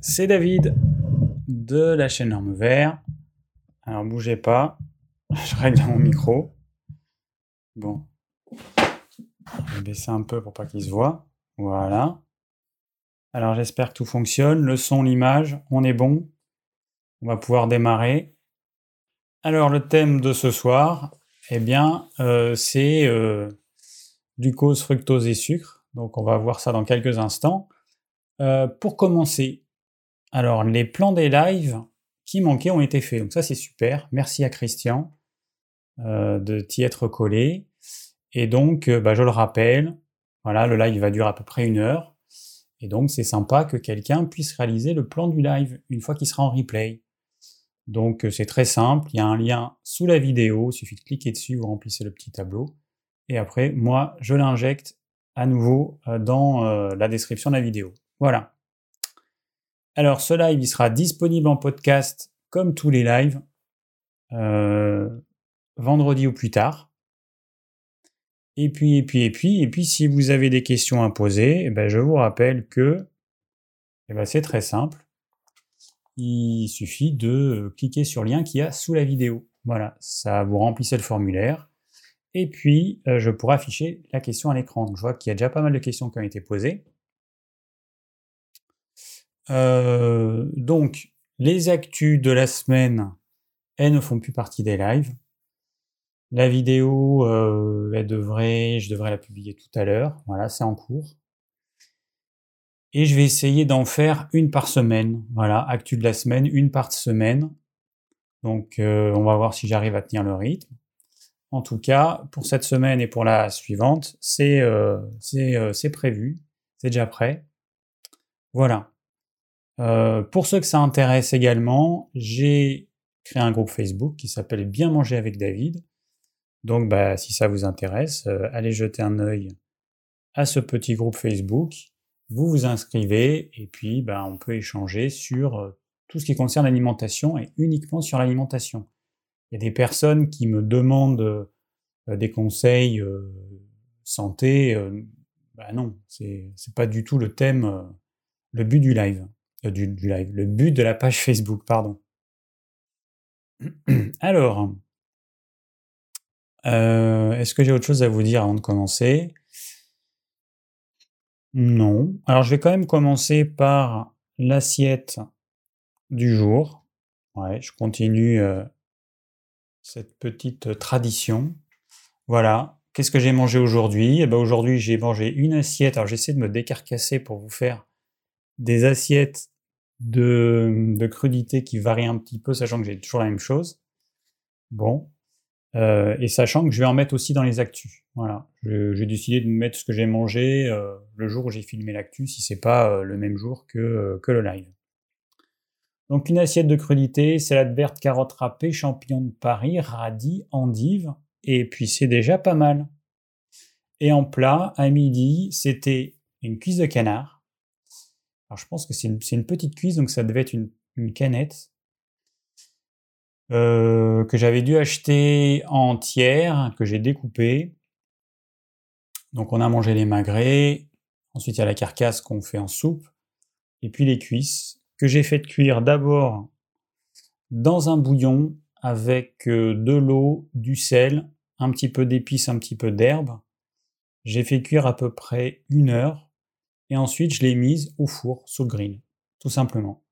c'est David de la chaîne Norme Vert. Alors bougez pas, je règle mon micro. Bon, je vais baisser un peu pour pas qu'il se voit. Voilà. Alors j'espère que tout fonctionne. Le son, l'image, on est bon. On va pouvoir démarrer. Alors le thème de ce soir, eh bien, euh, c'est euh, glucose, fructose et sucre. Donc on va voir ça dans quelques instants. Euh, pour commencer, alors les plans des lives qui manquaient ont été faits. Donc ça c'est super. Merci à Christian de t'y être collé. Et donc, bah, je le rappelle, voilà, le live va durer à peu près une heure. Et donc c'est sympa que quelqu'un puisse réaliser le plan du live une fois qu'il sera en replay. Donc c'est très simple, il y a un lien sous la vidéo, il suffit de cliquer dessus, vous remplissez le petit tableau. Et après, moi, je l'injecte à nouveau dans la description de la vidéo. Voilà. Alors, ce live, il sera disponible en podcast comme tous les lives, euh, vendredi ou plus tard. Et puis, et puis, et puis, et puis, si vous avez des questions à poser, eh ben, je vous rappelle que eh ben, c'est très simple. Il suffit de cliquer sur le lien qu'il y a sous la vidéo. Voilà, ça vous remplissez le formulaire. Et puis, euh, je pourrai afficher la question à l'écran. je vois qu'il y a déjà pas mal de questions qui ont été posées. Euh, donc, les actus de la semaine, elles ne font plus partie des lives. La vidéo, euh, elle devrait, je devrais la publier tout à l'heure. Voilà, c'est en cours. Et je vais essayer d'en faire une par semaine. Voilà, actu de la semaine, une par semaine. Donc, euh, on va voir si j'arrive à tenir le rythme. En tout cas, pour cette semaine et pour la suivante, c'est c'est prévu, c'est déjà prêt. Voilà. Euh, pour ceux que ça intéresse également, j'ai créé un groupe Facebook qui s'appelle Bien manger avec David. Donc bah, si ça vous intéresse, euh, allez jeter un œil à ce petit groupe Facebook. Vous vous inscrivez et puis bah, on peut échanger sur euh, tout ce qui concerne l'alimentation et uniquement sur l'alimentation. Il y a des personnes qui me demandent des conseils santé. bah non, c'est pas du tout le thème, le but du live. Euh, du, live, le but de la page Facebook, pardon. Alors, euh, est-ce que j'ai autre chose à vous dire avant de commencer? Non. Alors, je vais quand même commencer par l'assiette du jour. Ouais, je continue euh, cette petite tradition. Voilà. Qu'est-ce que j'ai mangé aujourd'hui? Eh ben Aujourd'hui, j'ai mangé une assiette. Alors, j'essaie de me décarcasser pour vous faire des assiettes de, de, crudité qui varient un petit peu, sachant que j'ai toujours la même chose. Bon. Euh, et sachant que je vais en mettre aussi dans les actus. Voilà. J'ai décidé de mettre ce que j'ai mangé euh, le jour où j'ai filmé l'actu, si c'est pas euh, le même jour que, que le live. Donc une assiette de crudité, salade verte, carotte râpée, champignons de Paris, radis, endives, et puis c'est déjà pas mal. Et en plat, à midi, c'était une cuisse de canard, alors je pense que c'est une, petite cuisse, donc ça devait être une, canette euh, que j'avais dû acheter entière, que j'ai découpée. Donc on a mangé les magrets, ensuite il y a la carcasse qu'on fait en soupe, et puis les cuisses que j'ai fait cuire d'abord dans un bouillon avec euh, de l'eau, du sel, un petit peu d'épices, un petit peu d'herbe. J'ai fait cuire à peu près une heure et ensuite je l'ai mise au four sous le grill, tout simplement.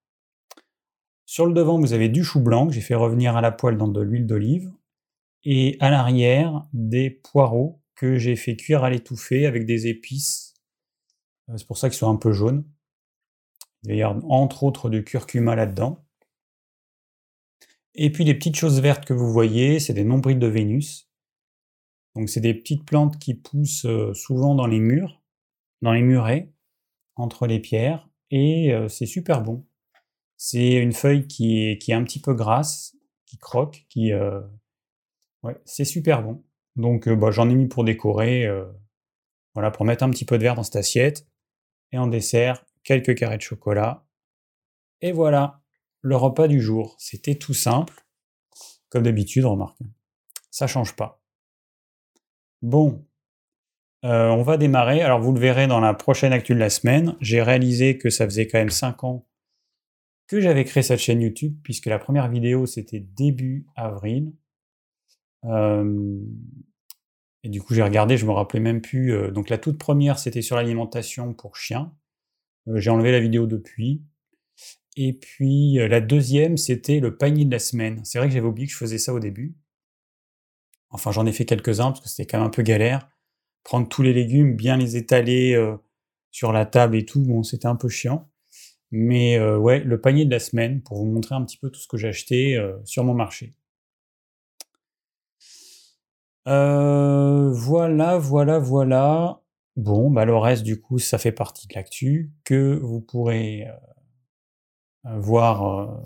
Sur le devant, vous avez du chou blanc que j'ai fait revenir à la poêle dans de l'huile d'olive, et à l'arrière, des poireaux que j'ai fait cuire à l'étouffée avec des épices. Euh, c'est pour ça qu'ils sont un peu jaunes. Il y entre autres du curcuma là-dedans. Et puis les petites choses vertes que vous voyez, c'est des nombrils de Vénus. Donc c'est des petites plantes qui poussent euh, souvent dans les murs, dans les murets entre les pierres et c'est super bon. C'est une feuille qui est, qui est un petit peu grasse, qui croque, qui ouais, c'est super bon. Donc bah, j'en ai mis pour décorer, voilà, pour mettre un petit peu de verre dans cette assiette. Et en dessert, quelques carrés de chocolat. Et voilà, le repas du jour. C'était tout simple, comme d'habitude, remarque. Ça change pas. Bon, euh, on va démarrer. Alors, vous le verrez dans la prochaine actu de la semaine. J'ai réalisé que ça faisait quand même 5 ans que j'avais créé cette chaîne YouTube, puisque la première vidéo, c'était début avril. Euh, et du coup, j'ai regardé, je me rappelais même plus. euh, donc la toute première, c'était sur l'alimentation pour chiens. J'ai enlevé la vidéo depuis. Et puis la deuxième, c'était le panier de la semaine. C'est vrai que j'avais oublié que je faisais ça au début. Enfin, j'en ai fait quelques-uns parce que c'était quand même un peu galère. Prendre tous les légumes, bien les étaler euh, sur la table et tout, bon, c'était un peu chiant. Mais euh, ouais, le panier de la semaine pour vous montrer un petit peu tout ce que j'ai acheté euh, sur mon marché. Voilà, voilà, voilà. Bon, bah le reste du coup, ça fait partie de l'actu que vous pourrez voir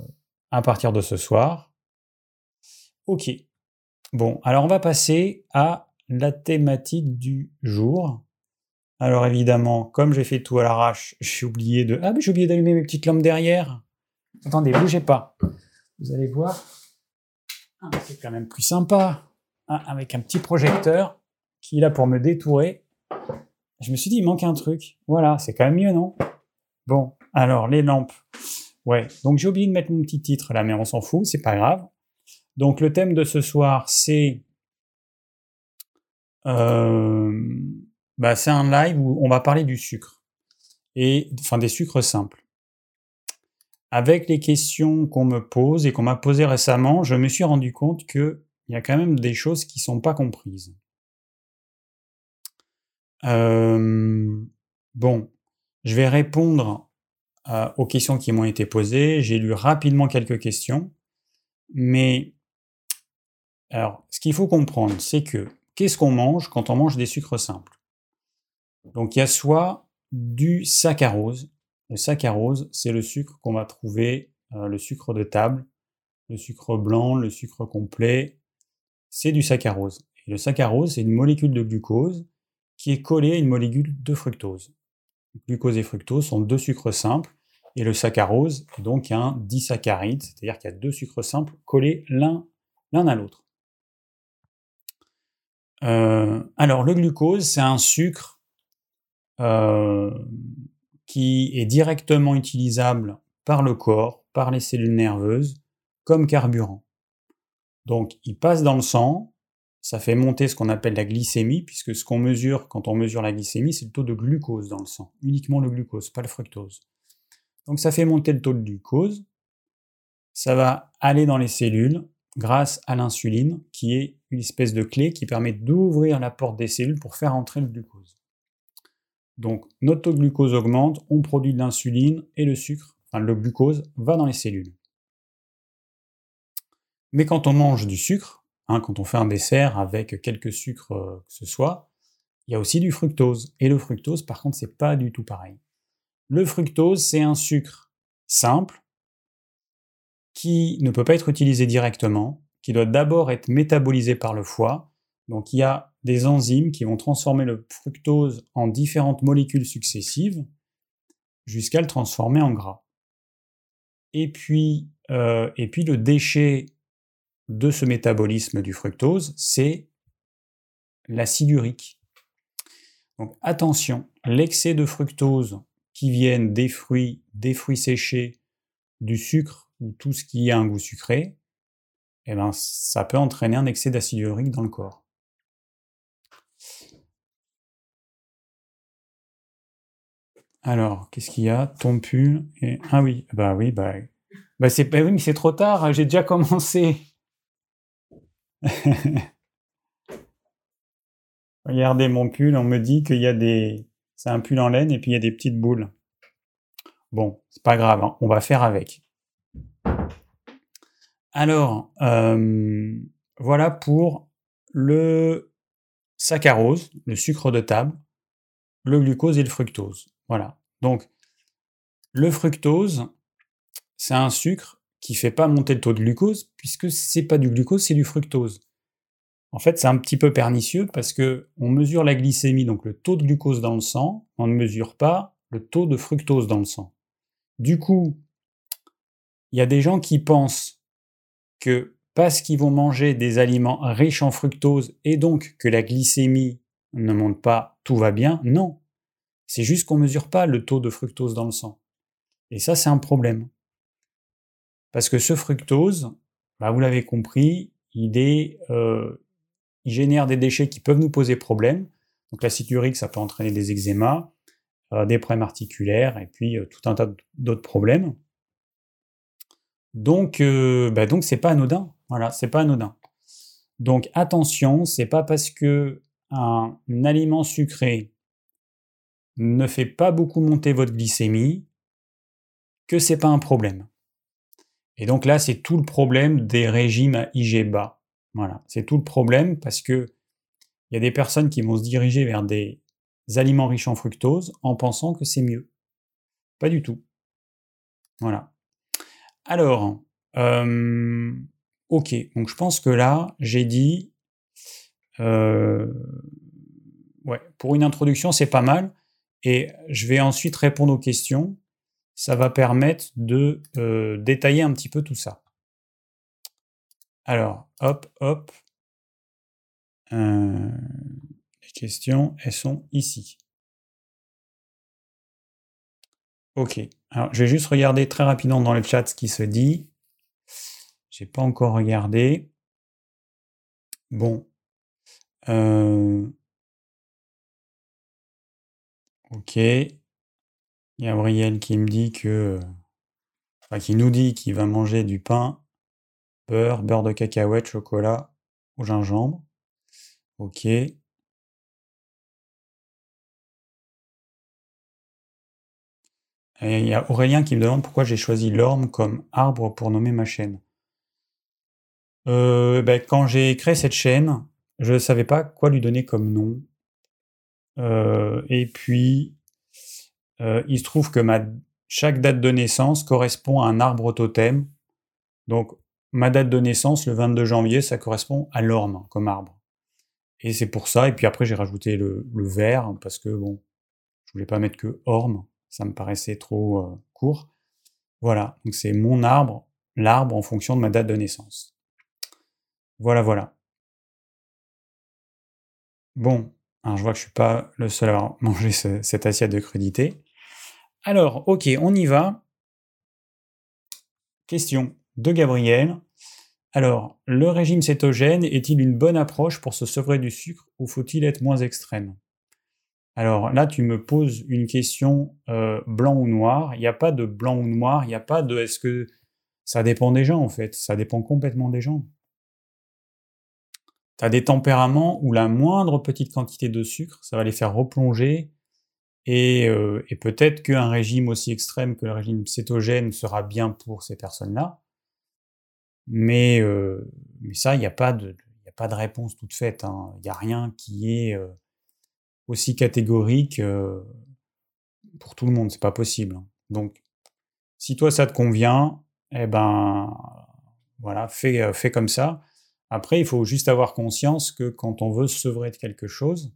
à partir de ce soir. Ok. Bon, alors on va passer à la thématique du jour. Alors évidemment, comme j'ai fait tout à l'arrache, j'ai oublié de... Ah mais j'ai oublié d'allumer mes petites lampes derrière. Attendez, bougez pas. Vous allez voir. Ah, c'est quand même plus sympa. Ah, avec un petit projecteur qui est là pour me détourer. Je me suis dit, il manque un truc. Voilà, c'est quand même mieux, non? Bon, alors les lampes. Ouais, donc j'ai oublié de mettre mon petit titre là, mais on s'en fout, c'est pas grave. Donc le thème de ce soir, c'est euh, c'est un live où on va parler du sucre et enfin des sucres simples. Avec les questions qu'on me pose et qu'on m'a posées récemment, je me suis rendu compte que il y a quand même des choses qui sont pas comprises. Bon, je vais répondre euh, aux questions qui m'ont été posées. J'ai lu rapidement quelques questions, mais alors, ce qu'il faut comprendre, c'est que qu'est-ce qu'on mange quand on mange des sucres simples? Donc, il y a soit du saccharose. Le saccharose, c'est le sucre qu'on va trouver, euh, le sucre de table, le sucre blanc, le sucre complet, c'est du saccharose. Et le saccharose, c'est une molécule de glucose qui est collée à une molécule de fructose. Glucose et fructose sont deux sucres simples, et le saccharose est donc un disaccharide, c'est-à-dire qu'il y a deux sucres simples collés l'un l'un à l'autre. Euh, alors, le glucose, c'est un sucre euh, qui est directement utilisable par le corps, par les cellules nerveuses, comme carburant. Donc, il passe dans le sang, ça fait monter ce qu'on appelle la glycémie, puisque ce qu'on mesure quand on mesure la glycémie, c'est le taux de glucose dans le sang, uniquement le glucose, pas le fructose. Donc, ça fait monter le taux de glucose, ça va aller dans les cellules grâce à l'insuline, qui est une espèce de clé qui permet d'ouvrir la porte des cellules pour faire entrer le glucose. Donc, notre taux de glucose augmente, on produit de l'insuline et le sucre, enfin le glucose, va dans les cellules. Mais quand on mange du sucre, hein, quand on fait un dessert avec quelques sucres euh, que ce soit, il y a aussi du fructose. Et le fructose, par contre, c'est pas du tout pareil. Le fructose, c'est un sucre simple qui ne peut pas être utilisé directement, qui doit d'abord être métabolisé par le foie. Donc il y a des enzymes qui vont transformer le fructose en différentes molécules successives jusqu'à le transformer en gras. Et puis, euh, et puis le déchet de ce métabolisme du fructose, c'est l'acide urique. Donc attention, l'excès de fructose qui viennent des fruits, des fruits séchés, du sucre ou tout ce qui a un goût sucré, eh ben, ça peut entraîner un excès d'acide urique dans le corps. Alors, qu'est-ce qu'il y a? Ton pull et... Ah oui, bah oui, bah, bah c'est bah oui, mais c'est trop tard, j'ai déjà commencé. Regardez mon pull, on me dit qu'il y a des... C'est un pull en laine et puis il y a des petites boules. Bon, c'est pas grave, hein, on va faire avec. Alors, voilà pour le saccharose, le sucre de table, le glucose et le fructose. Voilà. Donc, le fructose, c'est un sucre qui fait pas monter le taux de glucose, puisque c'est pas du glucose, c'est du fructose. En fait, c'est un petit peu pernicieux parce que on mesure la glycémie, donc le taux de glucose dans le sang, on ne mesure pas le taux de fructose dans le sang. Du coup, il y a des gens qui pensent que parce qu'ils vont manger des aliments riches en fructose et donc que la glycémie ne monte pas, tout va bien. Non. C'est juste qu'on ne mesure pas le taux de fructose dans le sang. Et ça, c'est un problème. Parce que ce fructose, bah, vous l'avez compris, euh, il génère des déchets qui peuvent nous poser problème. Donc l'acide urique, ça peut entraîner des eczémas, euh, des problèmes articulaires et puis euh, tout un tas d'autres problèmes. Donc, bah, donc c'est pas anodin. Voilà, c'est pas anodin. Donc attention, c'est pas parce que un aliment sucré ne fait pas beaucoup monter votre glycémie que c'est pas un problème. Et donc là, c'est tout le problème des régimes à IG bas. Voilà, c'est tout le problème parce que il y a des personnes qui vont se diriger vers des aliments riches en fructose en pensant que c'est mieux. Pas du tout. Voilà. Alors, euh, ok, donc je pense que là, j'ai dit, euh, ouais, pour une introduction, c'est pas mal. Et je vais ensuite répondre aux questions. Ça va permettre de euh, détailler un petit peu tout ça. Alors, hop, hop. Les questions, elles sont ici. Ok. Alors, je vais juste regarder très rapidement dans le chat ce qui se dit. J'ai pas encore regardé. Bon. Euh, ok. Gabriel qui me dit que. Enfin, qui nous dit qu'il va manger du pain, beurre, beurre de cacahuète, chocolat au gingembre. Ok. Il y a Aurélien qui me demande pourquoi j'ai choisi l'orme comme arbre pour nommer ma chaîne. Euh, ben, quand j'ai créé cette chaîne, je ne savais pas quoi lui donner comme nom. Euh, et puis, euh, il se trouve que chaque date de naissance correspond à un arbre totem. Donc, ma date de naissance, le 22 janvier, ça correspond à l'orme comme arbre. Et c'est pour ça. Et puis après, j'ai rajouté le, le, vert parce que bon, je voulais pas mettre que orme. Ça me paraissait trop court. Voilà. Donc, c'est mon arbre, l'arbre en fonction de ma date de naissance. Voilà, voilà. Bon, je vois que je suis pas le seul à avoir mangé cette assiette de crudité. Alors, ok, on y va. Question de Gabriel. Alors, le régime cétogène est-il une bonne approche pour se sevrer du sucre ou faut-il être moins extrême? Alors là, tu me poses une question euh, blanc ou noir. Il n'y a pas de blanc ou noir, il n'y a pas de est-ce que ça dépend des gens en fait, ça dépend complètement des gens. Tu as des tempéraments où la moindre petite quantité de sucre, ça va les faire replonger. Et, euh, et peut-être qu'un régime aussi extrême que le régime cétogène sera bien pour ces personnes-là. Mais, euh, ça, il n'y a, pas de, réponse toute faite. Hein. Il n'y a rien qui est aussi catégorique pour tout le monde. C'est pas possible. Hein. Donc, si toi ça te convient, eh ben voilà, fais, fais comme ça. Après, il faut juste avoir conscience que quand on veut se sevrer de quelque chose,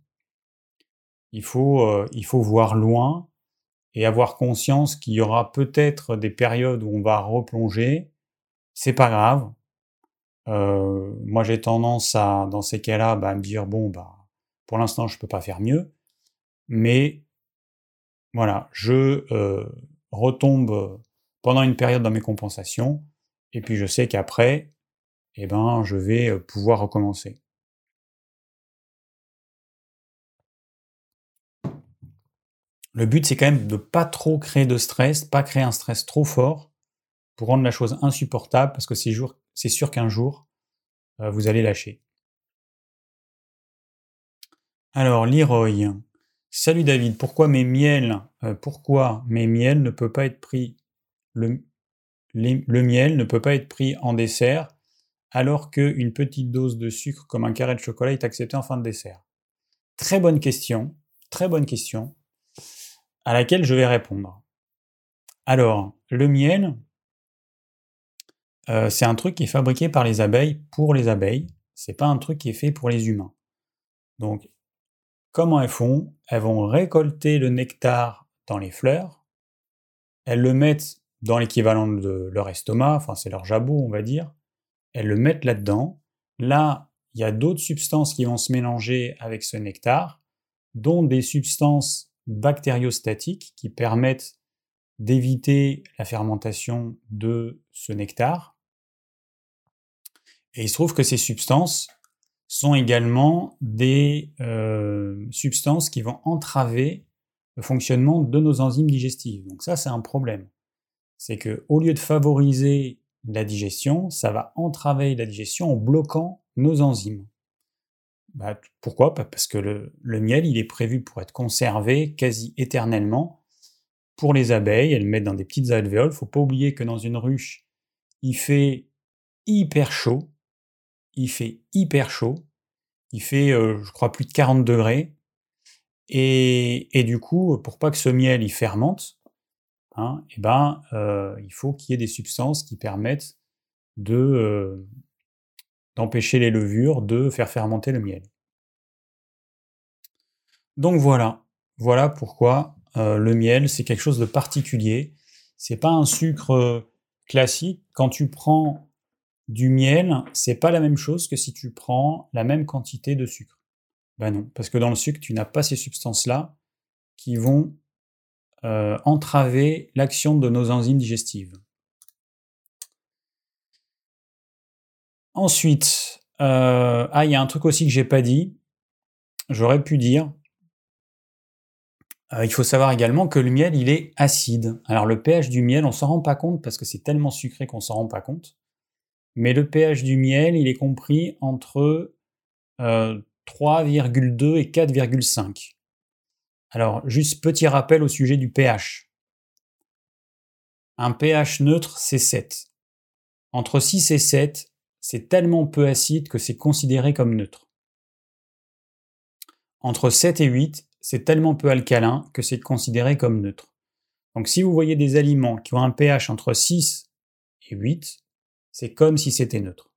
il faut, euh, il faut voir loin et avoir conscience qu'il y aura peut-être des périodes où on va replonger. C'est pas grave. Euh, moi, j'ai tendance à, dans ces cas-là, bah, me dire bon, bah, pour l'instant, je peux pas faire mieux, mais voilà, je euh, retombe pendant une période dans mes compensations, et puis je sais qu'après, eh ben, je vais pouvoir recommencer. Le but, c'est quand même de pas trop créer de stress, pas créer un stress trop fort pour rendre la chose insupportable, parce que c'est sûr qu'un jour, vous allez lâcher. Alors, Leroy. Salut David, pourquoi mes miels, pourquoi mes miels ne peut pas être pris, le miel ne peut pas être pris en dessert alors qu'une petite dose de sucre comme un carré de chocolat est acceptée en fin de dessert? Très bonne question, très bonne question, à laquelle je vais répondre. Alors, le miel, euh, c'est un truc qui est fabriqué par les abeilles pour les abeilles, c'est pas un truc qui est fait pour les humains. Donc, comment elles font Elles vont récolter le nectar dans les fleurs, elles le mettent dans l'équivalent de leur estomac, enfin c'est leur jabot on va dire, elles le mettent là-dedans. Là, il y a d'autres substances qui vont se mélanger avec ce nectar, dont des substances bactériostatiques qui permettent d'éviter la fermentation de ce nectar. Et il se trouve que ces substances sont également des euh, substances qui vont entraver le fonctionnement de nos enzymes digestives. Donc ça, c'est un problème. C'est que au lieu de favoriser la digestion, ça va entraver la digestion en bloquant nos enzymes. Bah, pourquoi Parce que le, miel, il est prévu pour être conservé quasi éternellement pour les abeilles. Elles le mettent dans des petites alvéoles. Faut pas oublier que dans une ruche, il fait hyper chaud. Il fait hyper chaud. Il fait, euh, je crois, plus de 40 degrés. Et, du coup, pour pas que ce miel il fermente, hein, eh ben, euh, il faut qu'il y ait des substances qui permettent de, euh, d'empêcher les levures de faire fermenter le miel. Donc voilà, voilà pourquoi le miel c'est quelque chose de particulier. C'est pas un sucre classique. Quand tu prends du miel, c'est pas la même chose que si tu prends la même quantité de sucre. Ben non, parce que dans le sucre, tu n'as pas ces substances-là qui vont euh, entraver l'action de nos enzymes digestives. Ensuite, euh, ah, il y a un truc aussi que j'ai pas dit. J'aurais pu dire. Euh, il faut savoir également que le miel, il est acide. Alors le pH du miel, on s'en rend pas compte parce que c'est tellement sucré qu'on s'en rend pas compte. Mais le pH du miel, il est compris entre 3,2 euh, et 4,5. Alors, juste petit rappel au sujet du pH. Un pH neutre, c'est 7. Entre 6 et 7, c'est tellement peu acide que c'est considéré comme neutre. Entre 7 et 8, c'est tellement peu alcalin que c'est considéré comme neutre. Donc si vous voyez des aliments qui ont un pH entre 6 et 8, c'est comme si c'était neutre.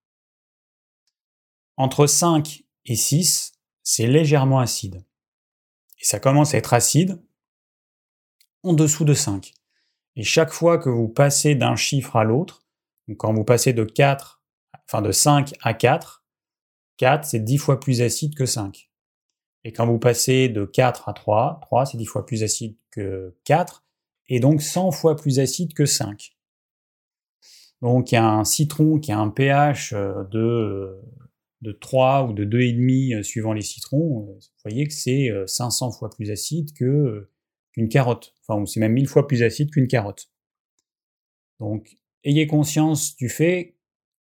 Entre 5 et 6, c'est légèrement acide. Et ça commence à être acide en dessous de 5. Et chaque fois que vous passez d'un chiffre à l'autre, quand vous passez de 4 enfin de 5 à 4, 4 c'est 10 fois plus acide que 5. Et quand vous passez de 4 à 3, 3 c'est 10 fois plus acide que 4, et donc 100 fois plus acide que 5. Donc a un citron qui a un pH euh, de, de 3 ou de 2,5 euh, suivant les citrons, euh, vous voyez que c'est 500 fois plus acide que qu'une carotte. Enfin, c'est même 1000 fois plus acide qu'une carotte. Donc, ayez conscience du fait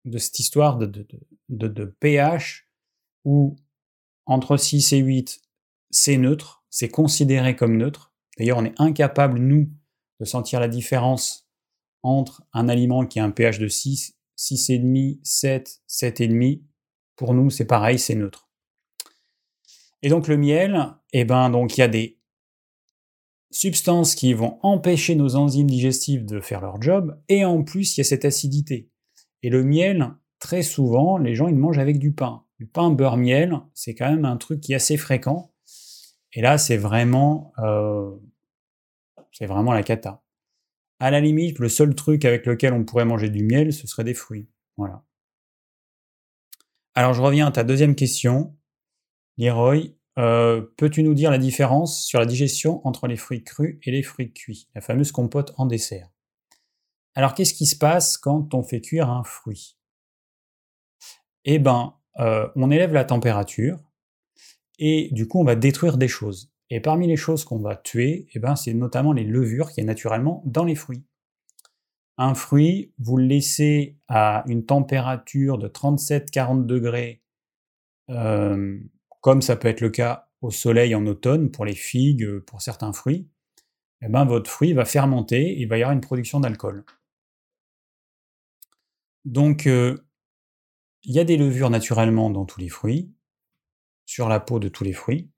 de cette histoire de, de, pH où entre 6 et 8, c'est neutre, c'est considéré comme neutre. D'ailleurs, on est incapable, nous, de sentir la différence entre un aliment qui a un pH de 6, 6,5, 7, 7,5. Pour nous, c'est pareil, c'est neutre. Et donc le miel, eh ben, donc il y a des substances qui vont empêcher nos enzymes digestives de faire leur job, et en plus, il y a cette acidité. Et le miel, très souvent, les gens ils mangent avec du pain. Du pain beurre miel, c'est quand même un truc qui est assez fréquent. Et là, c'est vraiment, euh, c'est vraiment la cata. À la limite, le seul truc avec lequel on pourrait manger du miel, ce serait des fruits. Voilà. Alors, je reviens à ta deuxième question, Leroy. Euh, peux-tu nous dire la différence sur la digestion entre les fruits crus et les fruits cuits, la fameuse compote en dessert? Alors qu'est-ce qui se passe quand on fait cuire un fruit? Eh ben, euh, on élève la température et du coup on va détruire des choses. Et parmi les choses qu'on va tuer, eh ben, c'est notamment les levures qui y naturellement dans les fruits. Un fruit, vous le laissez à une température de 37-40 degrés, euh, comme ça peut être le cas au soleil en automne pour les figues, pour certains fruits, eh ben, votre fruit va fermenter et il va y avoir une production d'alcool. Donc, euh, il y a des levures naturellement dans tous les fruits, sur la peau de tous les fruits.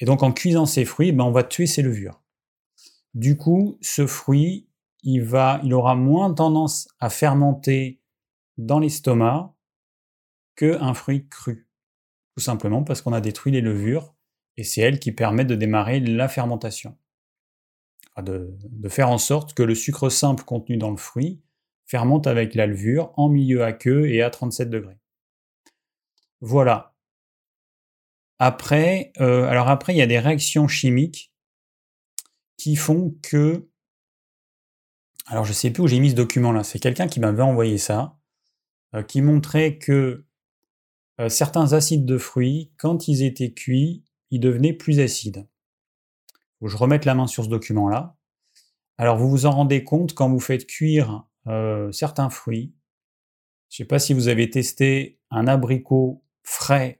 Et donc, en cuisant ces fruits, ben, on va tuer ces levures. Du coup, ce fruit, il, va, il aura moins tendance à fermenter dans l'estomac qu'un fruit cru. Tout simplement parce qu'on a détruit les levures et c'est elles qui permettent de démarrer la fermentation. de, faire en sorte que le sucre simple contenu dans le fruit fermente avec la levure en milieu aqueux et à 37 degrés. Voilà. Après, euh, alors après, il y a des réactions chimiques qui font que Alors je sais plus où j'ai mis ce document-là. C'est quelqu'un qui m'avait envoyé ça, euh, qui montrait que euh, certains acides de fruits, quand ils étaient cuits, ils devenaient plus acides. Je remette la main sur ce document-là. Alors vous vous en rendez compte quand vous faites cuire certains fruits. Je ne sais pas si vous avez testé un abricot frais.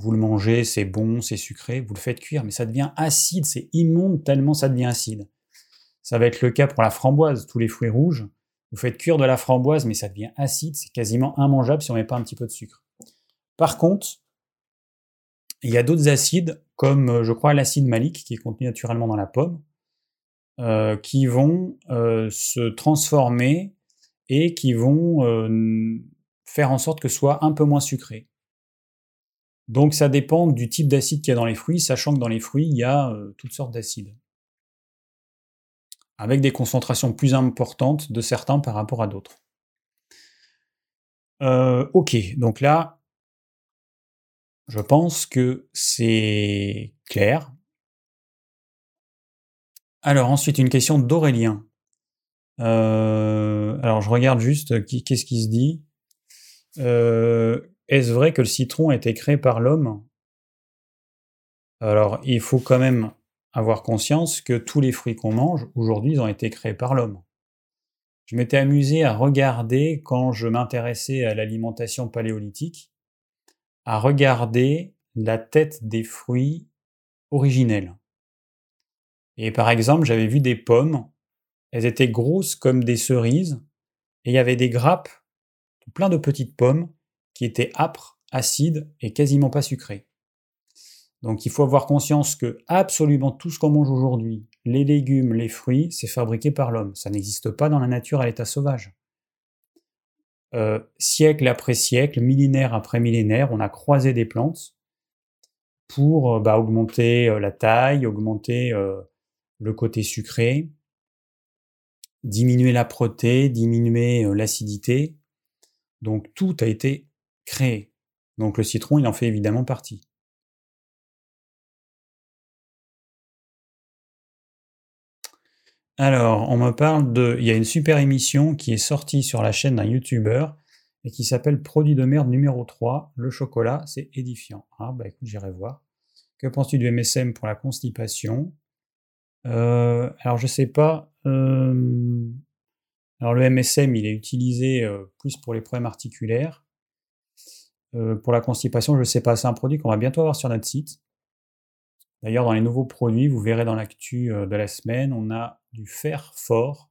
Vous le mangez, c'est bon, c'est sucré, vous le faites cuire, mais ça devient acide, c'est immonde tellement ça devient acide. Ça va être le cas pour la framboise, tous les fruits rouges. Vous faites cuire de la framboise, mais ça devient acide, c'est quasiment immangeable si on met pas un petit peu de sucre. Par contre, il y a d'autres acides, comme euh, je crois l'acide malique, qui est contenu naturellement dans la pomme, euh, qui vont euh, se transformer et qui vont faire en sorte que ce soit un peu moins sucré. Donc ça dépend du type d'acide qu'il y a dans les fruits, sachant que dans les fruits, il y a toutes sortes d'acides avec des concentrations plus importantes de certains par rapport à d'autres. Euh, ok, donc là, je pense que c'est clair. Alors ensuite, une question d'Aurélien. Euh, alors je regarde juste qu'est-ce qui se dit. Euh, est-ce vrai que le citron a été créé par l'homme? Alors il faut quand même avoir conscience que tous les fruits qu'on mange, aujourd'hui, ont été créés par l'homme. Je m'étais amusé à regarder, quand je m'intéressais à l'alimentation paléolithique, à regarder la tête des fruits originels. Et par exemple, j'avais vu des pommes, elles étaient grosses comme des cerises, et il y avait des grappes, plein de petites pommes, qui étaient âpres, acides et quasiment pas sucrées. Donc il faut avoir conscience que absolument tout ce qu'on mange aujourd'hui, les légumes, les fruits, c'est fabriqué par l'homme. Ça n'existe pas dans la nature à l'état sauvage. Euh, siècle après siècle, millénaire après millénaire, on a croisé des plantes pour euh, bah, augmenter euh, la taille, augmenter le côté sucré, diminuer la protéine, diminuer l'acidité. Donc tout a été créé. Donc le citron, il en fait évidemment partie. Alors, on me parle de. Il y a une super émission qui est sortie sur la chaîne d'un YouTuber et qui s'appelle Produit de merde numéro 3. Le chocolat, c'est édifiant. Ah, bah écoute, j'irai voir. Que penses-tu du MSM pour la constipation? Euh, Alors, je sais pas. Euh, alors, le MSM, il est utilisé euh, plus pour les problèmes articulaires. Pour la constipation, je ne sais pas. C'est un produit qu'on va bientôt avoir sur notre site. D'ailleurs, dans les nouveaux produits, vous verrez dans l'actu de la semaine, on a du fer fort.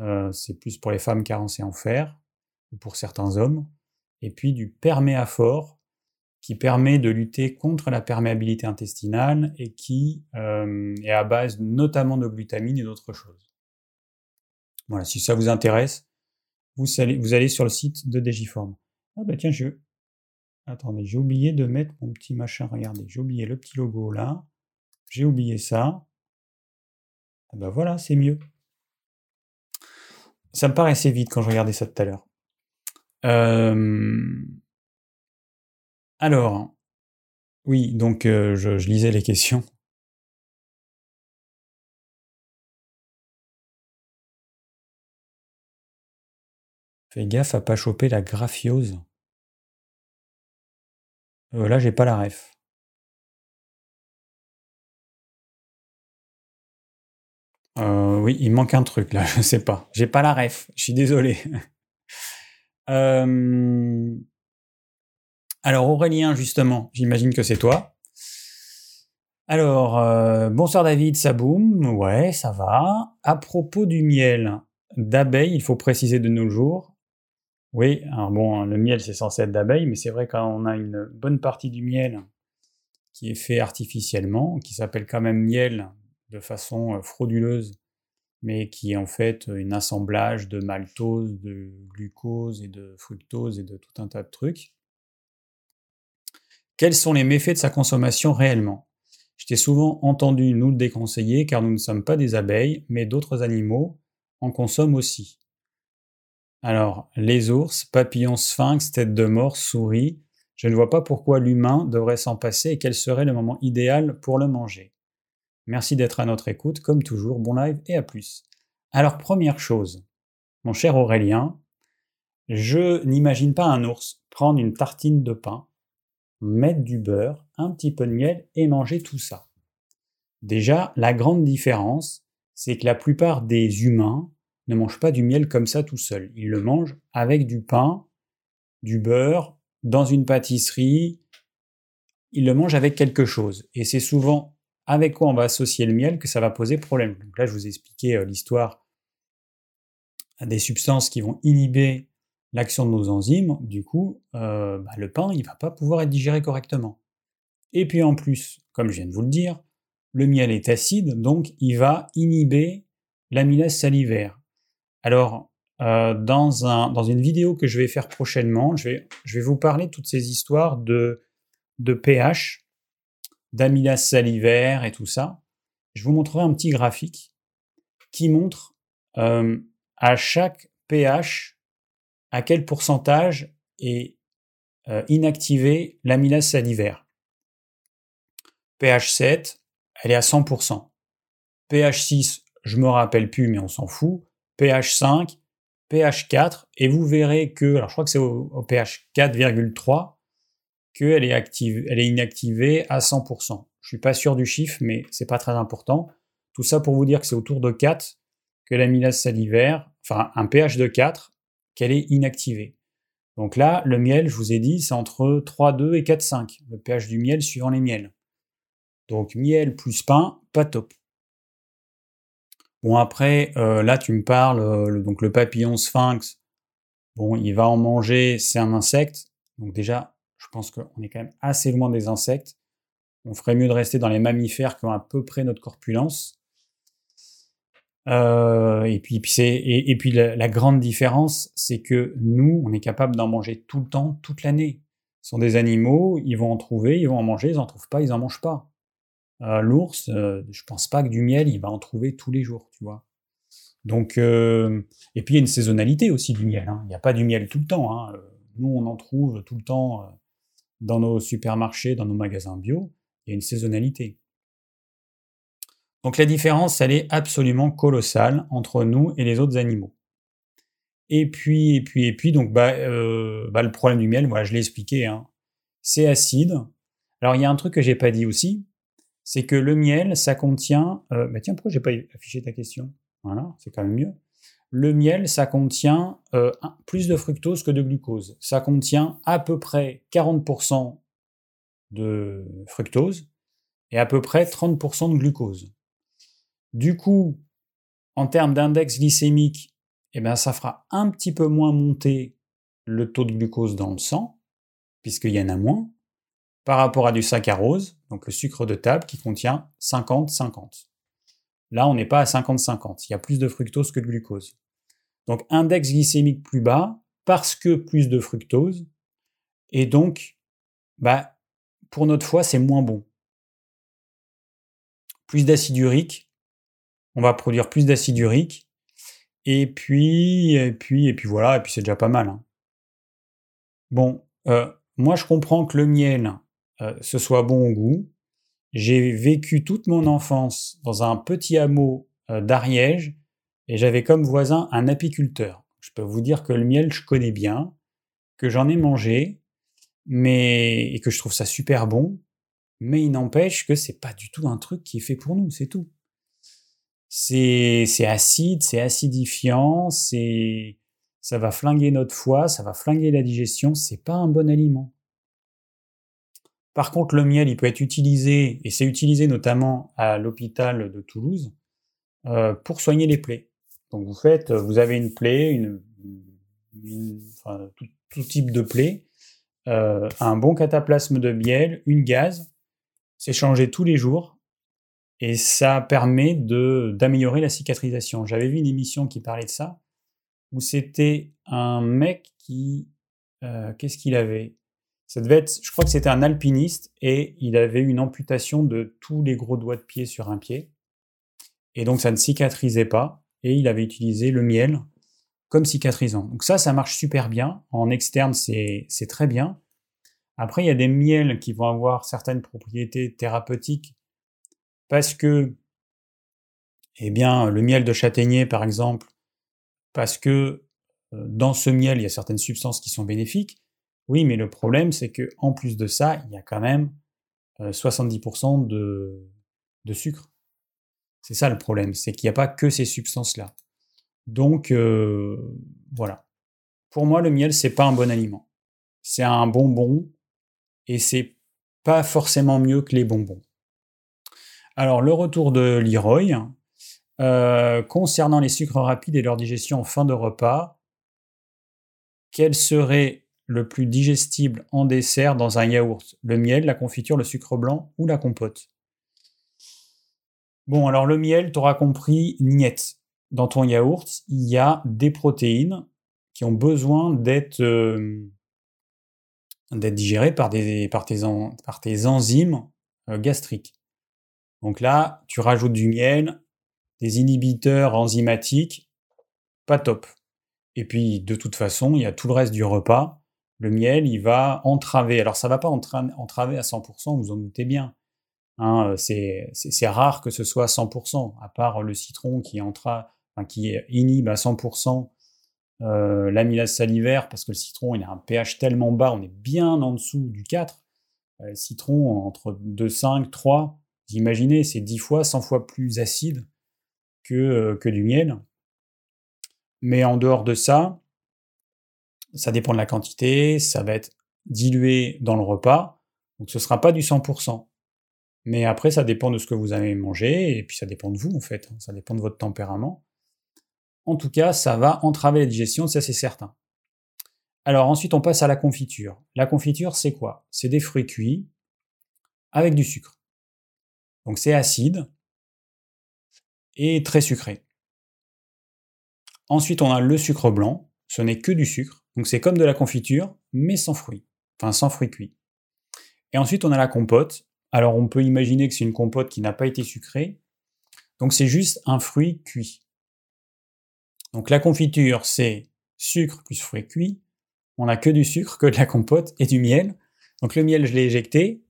Euh, c'est plus pour les femmes carencées en fer, ou pour certains hommes. Et puis du perméaphore, qui permet de lutter contre la perméabilité intestinale et qui euh, est à base notamment de glutamine et d'autres choses. Voilà, si ça vous intéresse, vous allez, sur le site de Digiform. Ah bah tiens, je... Attendez, j'ai oublié de mettre mon petit machin, regardez, j'ai oublié le petit logo là, j'ai oublié ça, ah bah voilà, c'est mieux. Ça me paraissait vite quand je regardais ça tout à l'heure. Alors, oui, donc je, je lisais les questions. Fais gaffe à pas choper la graphiose. Euh, là, j'ai pas la ref. Euh, oui, il manque un truc là, je sais pas. J'ai pas la ref, je suis désolé. Euh, alors Aurélien, justement, j'imagine que c'est toi. Alors, euh, bonsoir David, ça boum, ouais, ça va. À propos du miel d'abeille, il faut préciser de nos jours. Oui, alors bon, le miel c'est censé être d'abeille, mais c'est vrai quand on a une bonne partie du miel qui est fait artificiellement, qui s'appelle quand même miel de façon euh, frauduleuse, mais qui est en fait un assemblage de maltose, de glucose et de fructose et de tout un tas de trucs. Quels sont les méfaits de sa consommation réellement? Je t'ai souvent entendu nous le déconseiller car nous ne sommes pas des abeilles, mais d'autres animaux en consomment aussi. Alors, les ours, papillons, sphinx, tête de mort, souris, je ne vois pas pourquoi l'humain devrait s'en passer et quel serait le moment idéal pour le manger. Merci d'être à notre écoute, comme toujours, bon live et à plus. Alors première chose, mon cher Aurélien, je n'imagine pas un ours prendre une tartine de pain, mettre du beurre, un petit peu de miel et manger tout ça. Déjà, la grande différence, c'est que la plupart des humains ne mangent pas du miel comme ça tout seul. Ils le mangent avec du pain, du beurre, dans une pâtisserie. Ils le mangent avec quelque chose. Et c'est souvent avec quoi on va associer le miel que ça va poser problème. Donc là, je vous ai expliqué euh, l'histoire des substances qui vont inhiber l'action de nos enzymes. Du coup, euh, bah, le pain, il va pas pouvoir être digéré correctement. Et puis en plus, comme je viens de vous le dire, le miel est acide, donc il va inhiber l'amylase salivaire. Alors, euh, dans, un, dans une vidéo que je vais faire prochainement, je vais, je vais vous parler de toutes ces histoires de, de pH, d'amylase salivaire et tout ça. Je vous montrerai un petit graphique qui montre euh, à chaque pH à quel pourcentage est euh, inactivé l'amylase salivaire. pH 7, elle est à 100%. pH 6, je me rappelle plus, mais on s'en fout. pH 5, pH 4, et vous verrez que, alors je crois que c'est au, pH 4,3 qu'elle est, active, elle est inactivée à 100%. Je suis pas sûr du chiffre, mais c'est pas très important. Tout ça pour vous dire que c'est autour de 4 que l'amylase salivaire, enfin un pH de 4, qu'elle est inactivée. Donc là, le miel, je vous ai dit, c'est entre 3,2 et 4,5, le pH du miel suivant les miels. Donc miel plus pain, pas top. Bon après, euh, là tu me parles, euh, donc le papillon sphinx, bon il va en manger, c'est un insecte. Donc déjà, je pense qu'on est quand même assez loin des insectes. On ferait mieux de rester dans les mammifères qui ont à peu près notre corpulence. Euh, et puis, et, puis la, grande différence, c'est que nous, on est capable d'en manger tout le temps, toute l'année. Ce sont des animaux, ils vont en trouver, ils vont en manger, ils en trouvent pas, ils en mangent pas. Euh, L'ours, euh, je pense pas que du miel, il va en trouver tous les jours, tu vois. Donc, euh, et puis il y a une saisonnalité aussi du miel. Hein. Il n'y a pas du miel tout le temps. Hein. Nous, on en trouve tout le temps dans nos supermarchés, dans nos magasins bio. Il y a une saisonnalité. Donc la différence, elle est absolument colossale entre nous et les autres animaux. Et puis, et puis, et puis, donc, bah, euh, bah le problème du miel, voilà, je l'ai expliqué, hein, c'est acide. Alors il y a un truc que j'ai pas dit aussi, c'est que le miel, ça contient. Euh, bah tiens, pourquoi j'ai pas affiché ta question? Voilà, c'est quand même mieux. Le miel, ça contient euh, plus de fructose que de glucose. Ça contient à peu près 40% de fructose et à peu près 30% de glucose. Du coup, en termes d'index glycémique, eh ça fera un petit peu moins monter le taux de glucose dans le sang, puisqu'il y en a moins, par rapport à du saccharose, donc le sucre de table qui contient 50-50. Là, on n'est pas à 50-50, il y a plus de fructose que de glucose. Donc index glycémique plus bas, parce que plus de fructose, et donc, bah, pour notre foie, c'est moins bon. Plus d'acide urique, on va produire plus d'acide urique. Et puis, et puis, et puis voilà, et puis c'est déjà pas mal. Hein. Bon, euh, moi je comprends que le miel, euh, ce soit bon au goût. J'ai vécu toute mon enfance dans un petit hameau euh, d'Ariège et j'avais comme voisin un apiculteur. Je peux vous dire que le miel, je connais bien, que j'en ai mangé, mais et que je trouve ça super bon. Mais il n'empêche que c'est pas du tout un truc qui est fait pour nous, c'est tout c'est acide, c'est acidifiant, c'est ça va flinguer notre foie, ça va flinguer la digestion, c'est pas un bon aliment. Par contre, le miel, il peut être utilisé, et c'est utilisé notamment à l'hôpital de Toulouse, euh, pour soigner les plaies. Donc vous faites, vous avez une plaie, une, enfin, tout, type de plaie, euh, un bon cataplasme de miel, une gaz, c'est changé tous les jours, et ça permet de d'améliorer la cicatrisation. J'avais vu une émission qui parlait de ça, où c'était un mec qui... Euh, qu'est-ce qu'il avait? Ça devait être... Je crois que c'était un alpiniste, et il avait une amputation de tous les gros doigts de pied sur un pied. Et donc ça ne cicatrisait pas, et il avait utilisé le miel comme cicatrisant. Donc ça, ça marche super bien. En externe, c'est très bien. Après, il y a des miels qui vont avoir certaines propriétés thérapeutiques parce que Eh bien, le miel de châtaignier, par exemple, parce que dans ce miel, il y a certaines substances qui sont bénéfiques. Oui, mais le problème, c'est que en plus de ça, il y a quand même 70% de, de sucre. C'est ça le problème, c'est qu'il n'y a pas que ces substances-là. Donc, voilà. Pour moi, le miel, c'est pas un bon aliment. C'est un bonbon et c'est pas forcément mieux que les bonbons. Alors, le retour de Leroy. Euh, concernant les sucres rapides et leur digestion en fin de repas, quel serait le plus digestible en dessert dans un yaourt Le miel, la confiture, le sucre blanc ou la compote Bon, alors le miel, tu auras compris, niette. Dans ton yaourt, il y a des protéines qui ont besoin d'être euh, digérées par tes enzymes euh, gastriques. Donc là, tu rajoutes du miel, des inhibiteurs enzymatiques, pas top. Et puis, de toute façon, il y a tout le reste du repas. Le miel, il va entraver. Alors, ça va pas entraver à 100%, vous en doutez bien. Hein, c'est rare que ce soit 100%, à part le citron qui, entra, qui inhibe à 100% euh, l'amylase salivaire, parce que le citron, il a un pH tellement bas, on est bien en dessous du 4. Euh, citron, entre 2,5, 3, vous imaginez, c'est 10 fois, 100 fois plus acide que, euh, que du miel. Mais en dehors de ça, ça dépend de la quantité, ça va être dilué dans le repas, donc ce ne sera pas du 100%. Mais après, ça dépend de ce que vous avez mangé, et puis ça dépend de vous en fait, hein. ça dépend de votre tempérament. En tout cas, ça va entraver la digestion, ça c'est certain. Alors ensuite, on passe à la confiture. La confiture, c'est quoi? C'est des fruits cuits avec du sucre. Donc c'est acide et très sucré. Ensuite, on a le sucre blanc. Ce n'est que du sucre. Donc c'est comme de la confiture, mais sans fruits. Enfin, sans fruits cuits. Et ensuite, on a la compote. Alors, on peut imaginer que c'est une compote qui n'a pas été sucrée. Donc, c'est juste un fruit cuit. Donc, la confiture, c'est sucre plus fruits cuits. On n'a que du sucre, que de la compote et du miel. Donc, le miel, je l'ai éjecté.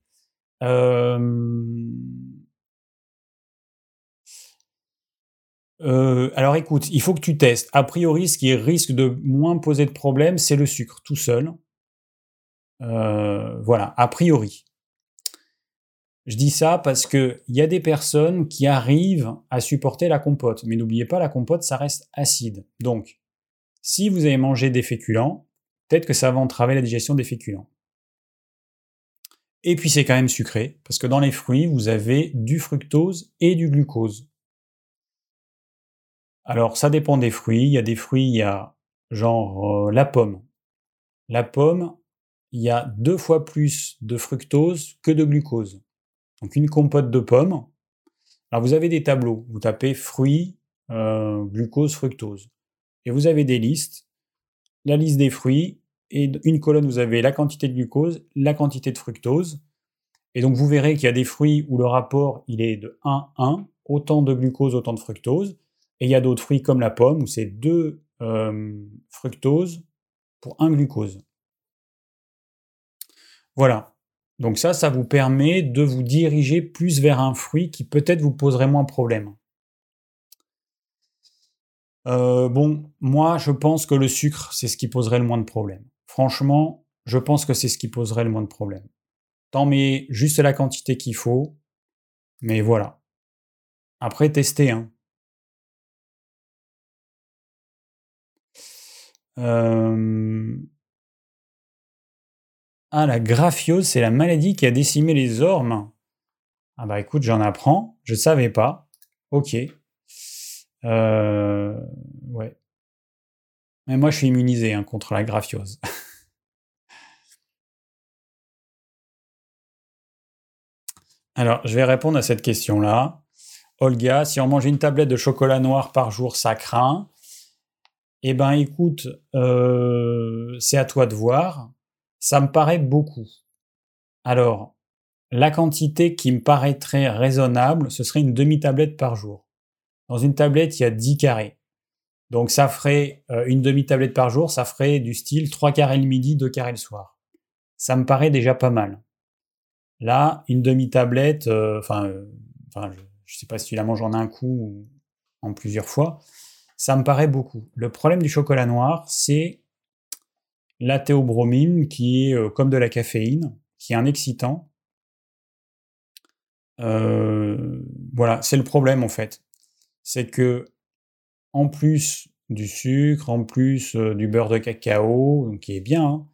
Euh, Euh, alors écoute, il faut que tu testes. A priori, ce qui risque de moins poser de problème, c'est le sucre tout seul. Euh, voilà, a priori. Je dis ça parce qu'il y a des personnes qui arrivent à supporter la compote. Mais n'oubliez pas, la compote, ça reste acide. Donc, si vous avez mangé des féculents, peut-être que ça va entraver la digestion des féculents. Et puis c'est quand même sucré, parce que dans les fruits, vous avez du fructose et du glucose. Alors, ça dépend des fruits. Il y a des fruits, il y a genre euh, la pomme. La pomme, il y a deux fois plus de fructose que de glucose. Donc, une compote de pommes. Alors, vous avez des tableaux. Vous tapez fruits, euh, glucose, fructose. Et vous avez des listes. La liste des fruits. Et une colonne, vous avez la quantité de glucose, la quantité de fructose. Et donc, vous verrez qu'il y a des fruits où le rapport, il est de 1, 1, autant de glucose, autant de fructose. Et il y a d'autres fruits comme la pomme où c'est 2 euh, fructose pour un glucose. Voilà. Donc ça, ça vous permet de vous diriger plus vers un fruit qui peut-être vous poserait moins de problème. Euh, bon, moi, je pense que le sucre, c'est ce qui poserait le moins de problème. Franchement, je pense que c'est ce qui poserait le moins de problème. T'en mets juste la quantité qu'il faut, mais voilà. Après, testez, hein. Ah, la graphiose, c'est la maladie qui a décimé les ormes. Ah bah écoute, j'en apprends. Je savais pas. Ok. Euh, ouais. Mais moi, je suis immunisé hein, contre la graphiose. Alors, je vais répondre à cette question-là. Olga, si on mange une tablette de chocolat noir par jour, ça craint. Eh ben écoute, euh, c'est à toi de voir. Ça me paraît beaucoup. Alors, la quantité qui me paraîtrait raisonnable, ce serait une demi-tablette par jour. Dans une tablette, il y a 10 carrés. Donc ça ferait euh, une demi-tablette par jour, ça ferait du style 3 carrés le midi, 2 carrés le soir. Ça me paraît déjà pas mal. Là, une demi-tablette, euh, enfin, je ne sais pas si tu la manges en un coup en plusieurs fois, ça me paraît beaucoup. Le problème du chocolat noir, c'est la théobromine qui est euh, comme de la caféine, qui est un excitant. Euh, voilà, c'est le problème en fait. C'est que en plus du sucre, en plus euh, du beurre de cacao, qui est bien,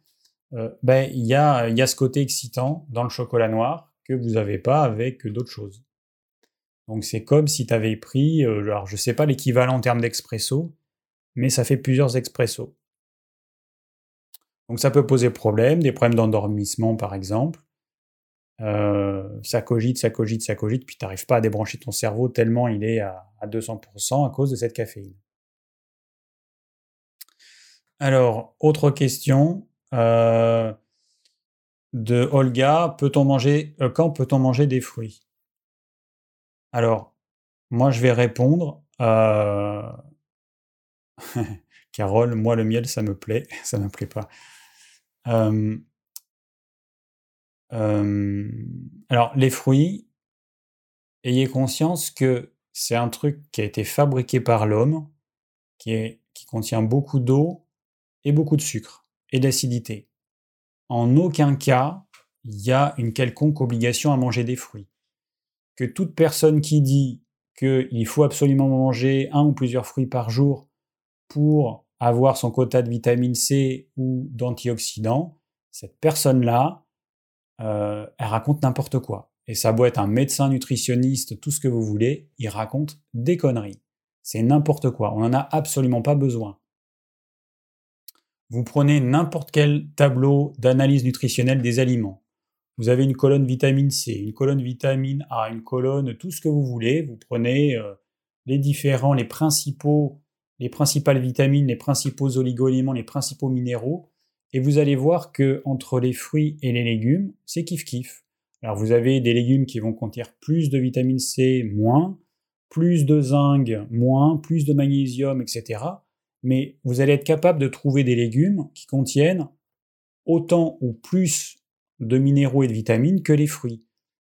hein, ben, il a, y a ce côté excitant dans le chocolat noir que vous n'avez pas avec d'autres choses. Donc c'est comme si tu avais pris, euh, alors je sais pas l'équivalent en termes d'expresso, mais ça fait plusieurs expressos. Donc ça peut poser problème, des problèmes d'endormissement par exemple. Euh, ça cogite, ça cogite, ça cogite, puis tu n'arrives pas à débrancher ton cerveau tellement il est à, 200% à cause de cette caféine. Alors, autre question euh, de Olga, peut-on manger, quand peut-on manger des fruits? Alors, moi, je vais répondre. Euh... Carole, moi, le miel, ça me plaît. Ça ne me plaît pas. Alors, les fruits, ayez conscience que c'est un truc qui a été fabriqué par l'homme, qui, qui contient beaucoup d'eau et beaucoup de sucre et d'acidité. En aucun cas, il y a une quelconque obligation à manger des fruits que toute personne qui dit qu'il faut absolument manger un ou plusieurs fruits par jour pour avoir son quota de vitamine C ou d'antioxydants, cette personne-là, euh, elle raconte n'importe quoi. Et ça doit être un médecin nutritionniste, tout ce que vous voulez, il raconte des conneries. C'est n'importe quoi, on n'en a absolument pas besoin. Vous prenez n'importe quel tableau d'analyse nutritionnelle des aliments. Vous avez une colonne vitamine C, une colonne vitamine A, une colonne tout ce que vous voulez. Vous prenez euh, les différents, les principaux, les principales vitamines, les principaux oligo-éléments, les principaux minéraux, et vous allez voir que entre les fruits et les légumes, c'est kiff kiff. Alors vous avez des légumes qui vont contenir plus de vitamine C, moins, plus de zinc, moins, plus de magnésium, etc. Mais vous allez être capable de trouver des légumes qui contiennent autant ou plus de minéraux et de vitamines que les fruits.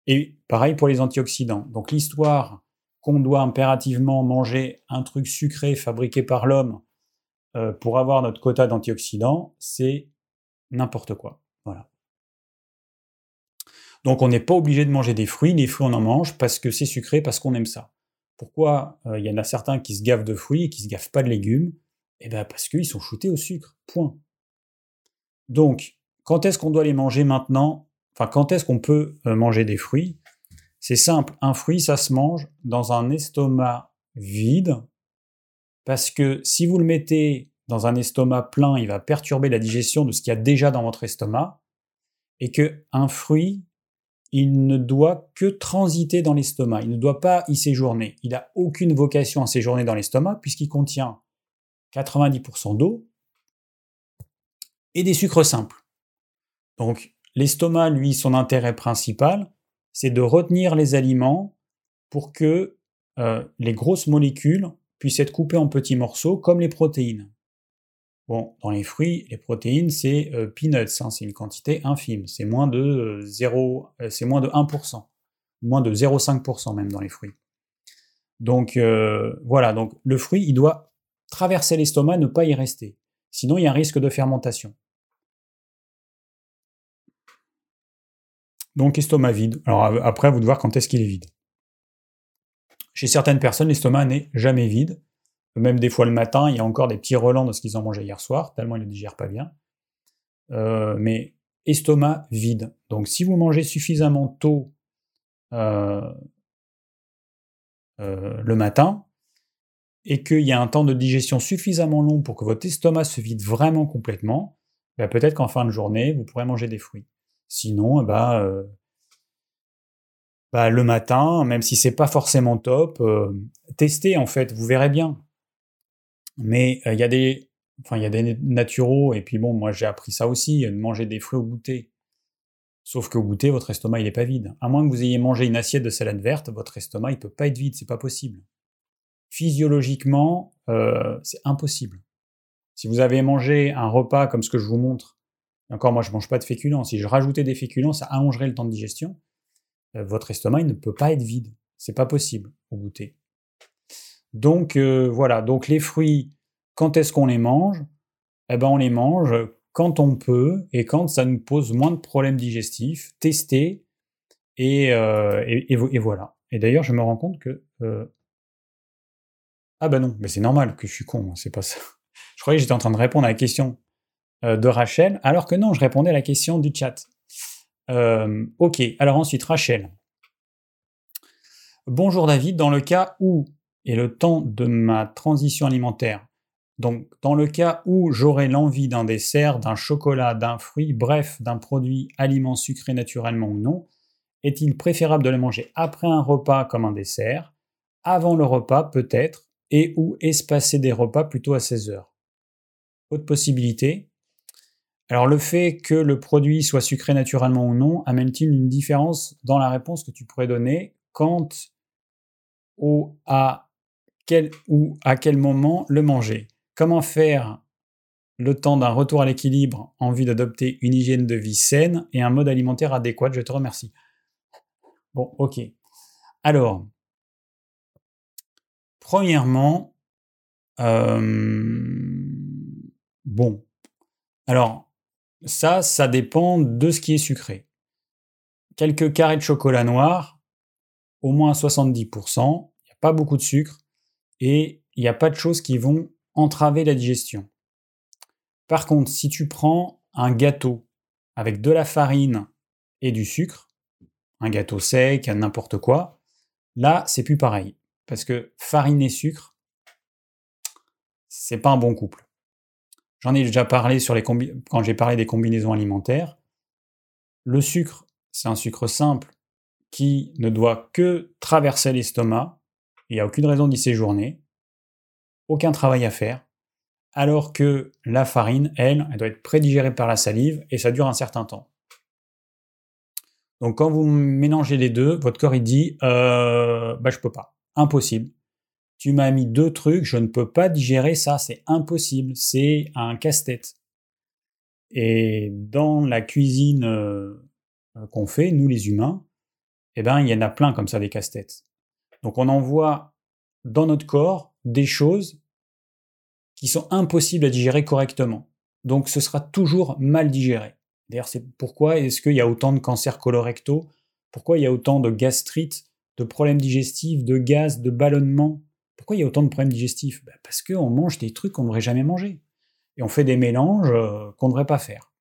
Et pareil pour les antioxydants. Donc l'histoire qu'on doit impérativement manger un truc sucré fabriqué par l'homme euh, pour avoir notre quota d'antioxydants, c'est n'importe quoi. Voilà. Donc on n'est pas obligé de manger des fruits, les fruits on en mange parce que c'est sucré, parce qu'on aime ça. Pourquoi euh, il y en a certains qui se gavent de fruits et qui se gavent pas de légumes? Eh bien parce qu'ils sont shootés au sucre. Point. Donc quand est-ce qu'on doit les manger maintenant? Enfin, quand est-ce qu'on peut euh, manger des fruits? C'est simple, un fruit, ça se mange dans un estomac vide, parce que si vous le mettez dans un estomac plein, il va perturber la digestion de ce qu'il y a déjà dans votre estomac, et que un fruit, il ne doit que transiter dans l'estomac, il ne doit pas y séjourner. Il n'a aucune vocation à séjourner dans l'estomac, puisqu'il contient 90% d'eau et des sucres simples. Donc l'estomac, lui, son intérêt principal, c'est de retenir les aliments pour que euh, les grosses molécules puissent être coupées en petits morceaux, comme les protéines. Bon, dans les fruits, les protéines, c'est euh, peanuts, hein, c'est une quantité infime, c'est moins de 0, euh, c'est moins de 1%, moins de 0,5% même dans les fruits. Donc voilà, donc le fruit, il doit traverser l'estomac, ne pas y rester. Sinon, il y a un risque de fermentation. Donc estomac vide. Alors après, vous devez voir quand est-ce qu'il est vide. Chez certaines personnes, l'estomac n'est jamais vide. Même des fois le matin, il y a encore des petits relents de ce qu'ils ont mangé hier soir, tellement ils ne digèrent pas bien. Euh, mais estomac vide. Donc si vous mangez suffisamment tôt euh, euh, le matin, et qu'il y a un temps de digestion suffisamment long pour que votre estomac se vide vraiment complètement, ben, peut-être qu'en fin de journée, vous pourrez manger des fruits. Sinon, bah, bah, le matin, même si c'est pas forcément top, testez en fait, vous verrez bien. Mais il y a des, enfin il y a des naturaux et puis bon, moi j'ai appris ça aussi, de manger des fruits au goûter. Sauf qu'au goûter, votre estomac il est pas vide. À moins que vous ayez mangé une assiette de salade verte, votre estomac il peut pas être vide, c'est pas possible. Physiologiquement, c'est impossible. Si vous avez mangé un repas comme ce que je vous montre, encore, moi, je ne mange pas de féculents. Si je rajoutais des féculents, ça allongerait le temps de digestion. Euh, votre estomac, il ne peut pas être vide. C'est pas possible au goûter. Donc voilà, donc les fruits, quand est-ce qu'on les mange? Eh ben on les mange quand on peut et quand ça nous pose moins de problèmes digestifs. Tester et, et, voilà. Et d'ailleurs, je me rends compte que ah ben non, mais c'est normal que je suis con, hein, c'est pas ça. Je croyais que j'étais en train de répondre à la question de Rachel, alors que non, je répondais à la question du chat. ok, alors ensuite Rachel. Bonjour David, dans le cas où, et le temps de ma transition alimentaire, donc dans le cas où j'aurais l'envie d'un dessert, d'un chocolat, d'un fruit, bref, d'un produit aliment sucré naturellement ou non, est-il préférable de le manger après un repas comme un dessert, avant le repas peut-être, et ou espacer des repas plutôt à 16 heures? Autre possibilité Alors le fait que le produit soit sucré naturellement ou non amène-t-il une différence dans la réponse que tu pourrais donner quand ou à quel, ou à quel moment le manger? Comment faire le temps d'un retour à l'équilibre en vue d'adopter une hygiène de vie saine et un mode alimentaire adéquat? Je te remercie. Bon, ok. Alors, premièrement, euh, bon, alors, ça, ça dépend de ce qui est sucré. Quelques carrés de chocolat noir, au moins 70%, il n'y a pas beaucoup de sucre et il n'y a pas de choses qui vont entraver la digestion. Par contre, si tu prends un gâteau avec de la farine et du sucre, un gâteau sec, n'importe quoi, là, c'est plus pareil. Parce que farine et sucre, c'est pas un bon couple. J'en ai déjà parlé sur les quand j'ai parlé des combinaisons alimentaires. Le sucre, c'est un sucre simple qui ne doit que traverser l'estomac, il n'y a aucune raison d'y séjourner, aucun travail à faire, alors que la farine, elle, elle doit être prédigérée par la salive et ça dure un certain temps. Donc quand vous mélangez les deux, votre corps il dit euh, bah je peux pas, impossible. Tu m'as mis deux trucs, je ne peux pas digérer ça, c'est impossible, c'est un casse-tête. Et dans la cuisine euh, qu'on fait, nous les humains, eh ben, il y en a plein comme ça des casse-têtes. Donc on envoie dans notre corps des choses qui sont impossibles à digérer correctement. Donc ce sera toujours mal digéré. D'ailleurs, c'est pourquoi est-ce qu'il y a autant de cancers colorectaux? Pourquoi il y a autant de gastrites, de problèmes digestifs, de gaz, de ballonnement? Pourquoi il y a autant de problèmes digestifs? Ben, Parce qu'on mange des trucs qu'on n'aurait jamais mangé. Et on fait des mélanges euh, qu'on ne devrait pas faire.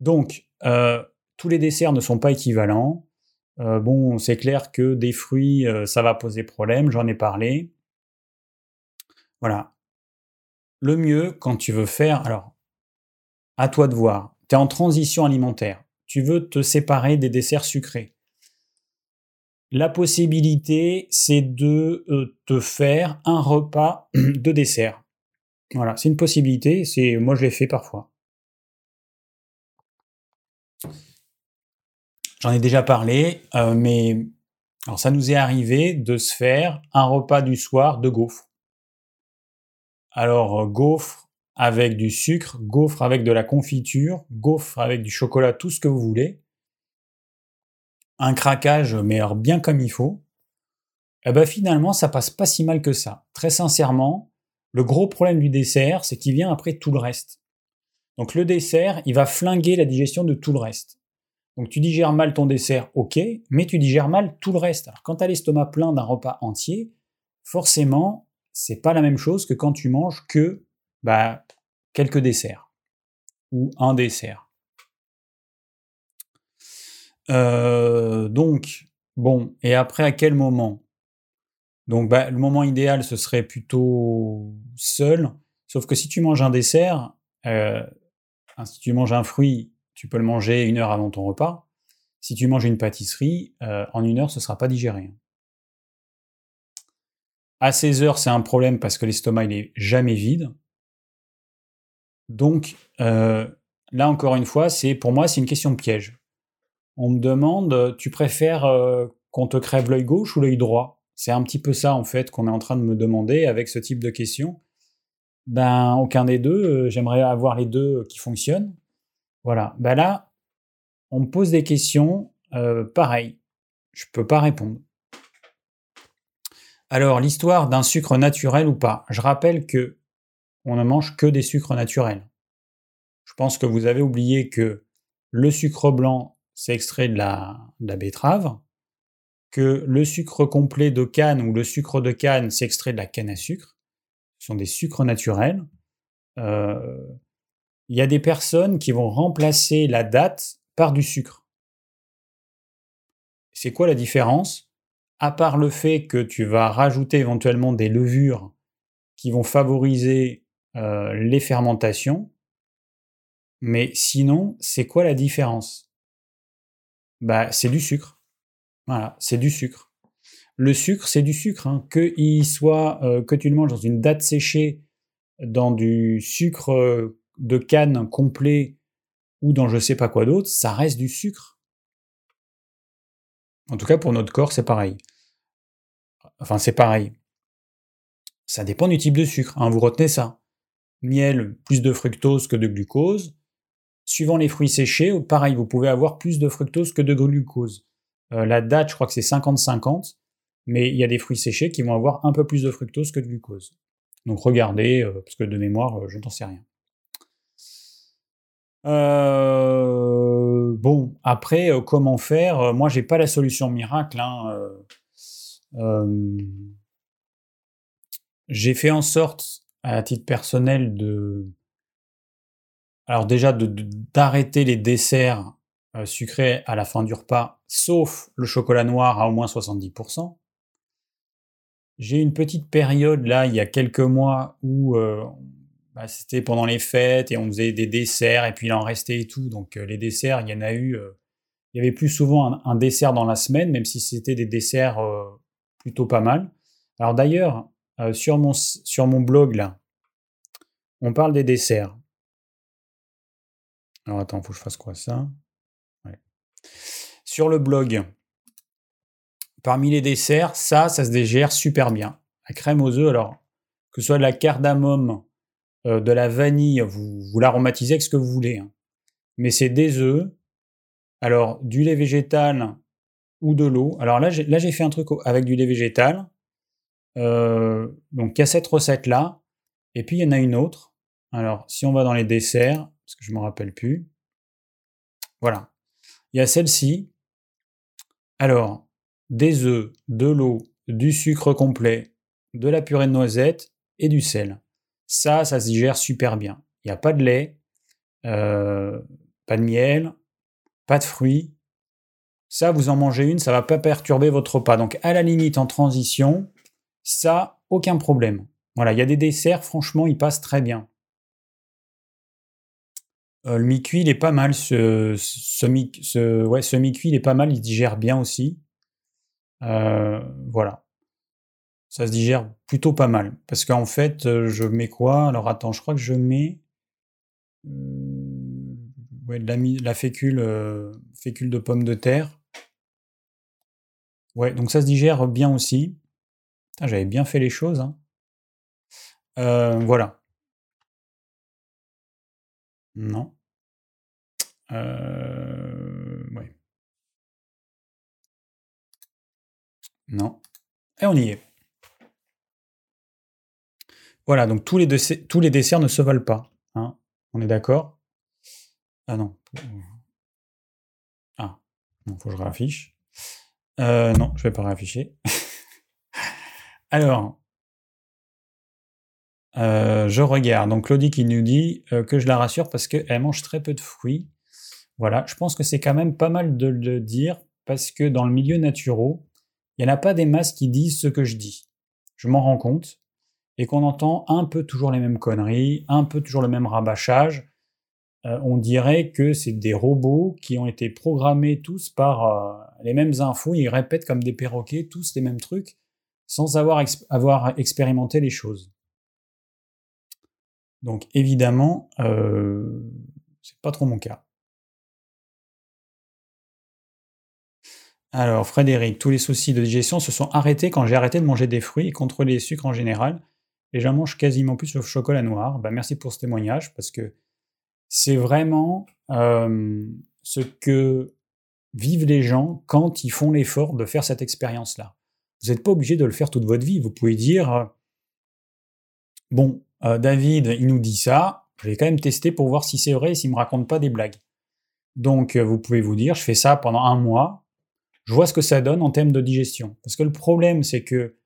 Donc, euh, tous les desserts ne sont pas équivalents. Euh, bon, c'est clair que des fruits, ça va poser problème, j'en ai parlé. Voilà. Le mieux, quand tu veux faire, alors, à toi de voir, tu es en transition alimentaire, tu veux te séparer des desserts sucrés. La possibilité, c'est de euh, te faire un repas de dessert. Voilà, c'est une possibilité, c'est moi je l'ai fait parfois. J'en ai déjà parlé, euh, mais alors ça nous est arrivé de se faire un repas du soir de gaufres. Alors euh, gaufres avec du sucre, gaufres avec de la confiture, gaufres avec du chocolat, tout ce que vous voulez. Un craquage, mais alors bien comme il faut. Eh ben finalement, ça passe pas si mal que ça. Très sincèrement, le gros problème du dessert, c'est qu'il vient après tout le reste. Donc le dessert, il va flinguer la digestion de tout le reste. Donc tu digères mal ton dessert, ok, mais tu digères mal tout le reste. Alors quand tu as l'estomac plein d'un repas entier, forcément, c'est pas la même chose que quand tu manges que bah, quelques desserts ou un dessert. Euh, donc, bon, et après à quel moment? Donc bah, le moment idéal, ce serait plutôt seul, sauf que si tu manges un dessert, euh, si tu manges un fruit tu peux le manger une heure avant ton repas. Si tu manges une pâtisserie, euh, en une heure, ce ne sera pas digéré. À 16 heures, c'est un problème parce que l'estomac, il n'est jamais vide. Donc, là, encore une fois, c'est pour moi, c'est une question de piège. On me demande, tu préfères euh, qu'on te crève l'œil gauche ou l'œil droit? C'est un petit peu ça, en fait, qu'on est en train de me demander avec ce type de questions. Ben, aucun des deux. J'aimerais avoir les deux qui fonctionnent. Voilà. Ben là, on me pose des questions, euh, pareil. Je peux pas répondre. Alors, l'histoire d'un sucre naturel ou pas? Je rappelle que on ne mange que des sucres naturels. Je pense que vous avez oublié que le sucre blanc, c'est extrait de la, betterave, que le sucre complet de canne ou le sucre de canne, c'est extrait de la canne à sucre. Ce sont des sucres naturels. Euh, il y a des personnes qui vont remplacer la date par du sucre. C'est quoi la différence? À part le fait que tu vas rajouter éventuellement des levures qui vont favoriser euh, les fermentations, mais sinon, c'est quoi la différence? Bah, c'est du sucre. Voilà, c'est du sucre. Le sucre, c'est du sucre. Hein. Que il soit, euh, que tu le manges dans une date séchée, dans du sucre euh, de canne complet ou dans je sais pas quoi d'autre, ça reste du sucre. En tout cas, pour notre corps, c'est pareil. Enfin, c'est pareil. Ça dépend du type de sucre. Hein, vous retenez ça. Miel, plus de fructose que de glucose. Suivant les fruits séchés, pareil, vous pouvez avoir plus de fructose que de glucose. Euh, la date, je crois que c'est 50-50, mais il y a des fruits séchés qui vont avoir un peu plus de fructose que de glucose. Donc regardez, euh, parce que de mémoire, euh, je n'en sais rien. bon, après, comment faire? Moi, j'ai pas la solution miracle. Hein, j'ai fait en sorte, à titre personnel, de alors déjà d'arrêter les desserts euh, sucrés à la fin du repas, sauf le chocolat noir à au moins 70%. J'ai une petite période là, il y a quelques mois, où euh, bah, c'était pendant les fêtes et on faisait des desserts et puis il en restait et tout. Donc euh, les desserts, il y en a eu, il y avait plus souvent un, un, dessert dans la semaine, même si c'était des desserts plutôt pas mal. Alors d'ailleurs, sur, mon, sur mon blog là, on parle des desserts. Alors attends, faut que je fasse quoi ça? Sur le blog, parmi les desserts, ça, ça se dégère super bien. La crème aux œufs, alors, que ce soit de la cardamome, euh, de la vanille, vous, vous l'aromatisez avec ce que vous voulez. Hein. Mais c'est des œufs, alors du lait végétal ou de l'eau. Alors là, j'ai, fait un truc avec du lait végétal. Euh, donc, il y a cette recette-là. Et puis, il y en a une autre. Alors, si on va dans les desserts, je ne me rappelle plus. Voilà. Il y a celle-ci. Alors, des œufs, de l'eau, du sucre complet, de la purée de noisettes et du sel. Ça, ça se digère super bien. Il n'y a pas de lait, euh, pas de miel, pas de fruits. Ça, vous en mangez une, ça ne va pas perturber votre repas. Donc, à la limite, en transition, ça, aucun problème. Voilà, il y a des desserts, franchement, ils passent très bien. Euh, le mi-cuit, il est pas mal. Ce, mi-cuit, il est pas mal. Il digère bien aussi. Euh, voilà. Ça se digère plutôt pas mal. Parce qu'en fait, euh, je mets quoi? Alors attends, je crois que je mets ouais, la, la fécule, fécule de pommes de terre. Ouais, donc ça se digère bien aussi. J'avais bien fait les choses. Hein. voilà. Non. Euh, ouais. Non. Et on y est. Voilà, donc tous les, tous les desserts ne se valent pas. Hein. On est d'accord? Ah non. Ah, non, faut que je réaffiche. Euh, non, je vais pas réafficher. Alors, euh, je regarde. Donc Claudie qui nous dit euh, que je la rassure parce qu'elle mange très peu de fruits. Voilà, je pense que c'est quand même pas mal de le dire parce que dans le milieu naturel, il n'y en a pas des masses qui disent ce que je dis. Je m'en rends compte et qu'on entend un peu toujours les mêmes conneries, un peu toujours le même rabâchage. Euh, on dirait que c'est des robots qui ont été programmés tous par les mêmes infos, ils répètent comme des perroquets tous les mêmes trucs sans avoir, avoir expérimenté les choses. Donc évidemment, euh, c'est pas trop mon cas. Alors Frédéric, tous les soucis de digestion se sont arrêtés quand j'ai arrêté de manger des fruits et contrôler les sucres en général. Et j'en mange quasiment plus le chocolat noir. Bah, merci pour ce témoignage parce que c'est vraiment euh, ce que vivent les gens quand ils font l'effort de faire cette expérience-là. Vous n'êtes pas obligé de le faire toute votre vie. Vous pouvez dire, euh, bon, euh, David, il nous dit ça, je vais quand même tester pour voir si c'est vrai et s'il me raconte pas des blagues. Donc, vous pouvez vous dire, je fais ça pendant un mois, je vois ce que ça donne en termes de digestion. Parce que le problème, c'est que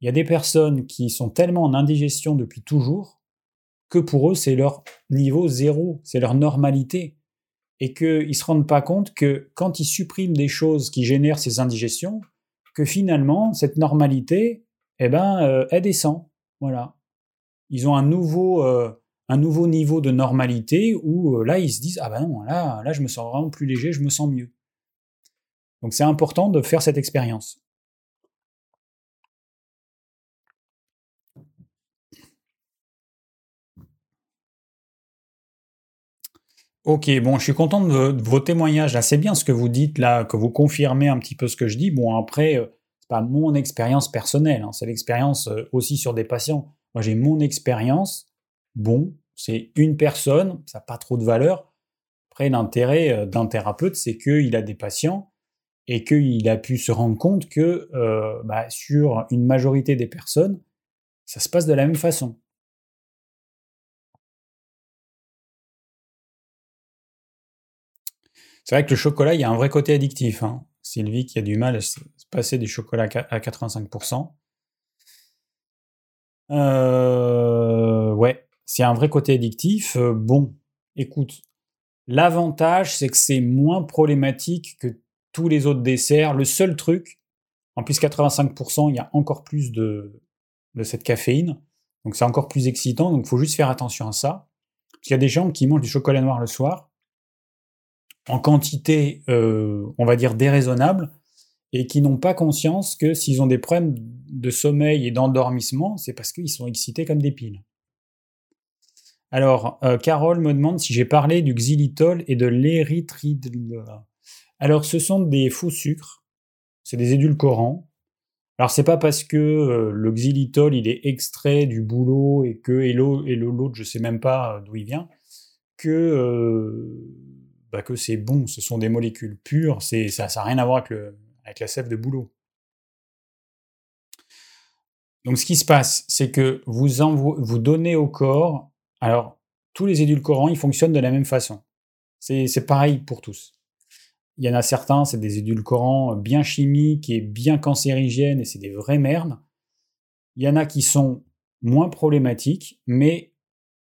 il y a des personnes qui sont tellement en indigestion depuis toujours que pour eux, c'est leur niveau zéro, c'est leur normalité. Et qu'ils ne se rendent pas compte que quand ils suppriment des choses qui génèrent ces indigestions, que finalement, cette normalité, eh ben, euh, elle descend. Voilà. Ils ont un nouveau, euh, un nouveau niveau de normalité où euh, là, ils se disent Ah ben non, là, là, je me sens vraiment plus léger, je me sens mieux. Donc c'est important de faire cette expérience. Ok, bon, je suis content de, vos témoignages. C'est bien ce que vous dites là, que vous confirmez un petit peu ce que je dis. Bon, après, euh, c'est pas mon expérience personnelle, hein, c'est l'expérience aussi sur des patients. Moi, j'ai mon expérience. Bon, c'est une personne, ça n'a pas trop de valeur. Après, l'intérêt euh, d'un thérapeute, c'est qu'il a des patients et qu'il a pu se rendre compte que euh, bah, sur une majorité des personnes, ça se passe de la même façon. C'est vrai que le chocolat, il y a un vrai côté addictif. Hein. Sylvie qui a du mal à se passer du chocolat à 85%. Euh, ouais, c'est un vrai côté addictif. Euh, bon, écoute, l'avantage, c'est que c'est moins problématique que tous les autres desserts. Le seul truc, en plus 85%, il y a encore plus de, de cette caféine. Donc c'est encore plus excitant, donc il faut juste faire attention à ça. Parce qu'il y a des gens qui mangent du chocolat noir le soir, en quantité, euh, on va dire, déraisonnable, et qui n'ont pas conscience que s'ils ont des problèmes de sommeil et d'endormissement, c'est parce qu'ils sont excités comme des piles. Alors, euh, Carole me demande si j'ai parlé du xylitol et de l'érythritol. Alors, ce sont des faux sucres, c'est des édulcorants. Alors, c'est pas parce que euh, le xylitol il est extrait du boulot et que et l'autre, je sais même pas d'où il vient, que euh, bah, que c'est bon. Ce sont des molécules pures. C'est ça, n'a rien à voir avec, avec la sève de boulot. Donc, ce qui se passe, c'est que vous, vous donnez au corps. Alors, tous les édulcorants, ils fonctionnent de la même façon. C'est pareil pour tous. Il y en a certains, c'est des édulcorants bien chimiques et bien cancérigènes et c'est des vraies merdes. Il y en a qui sont moins problématiques, mais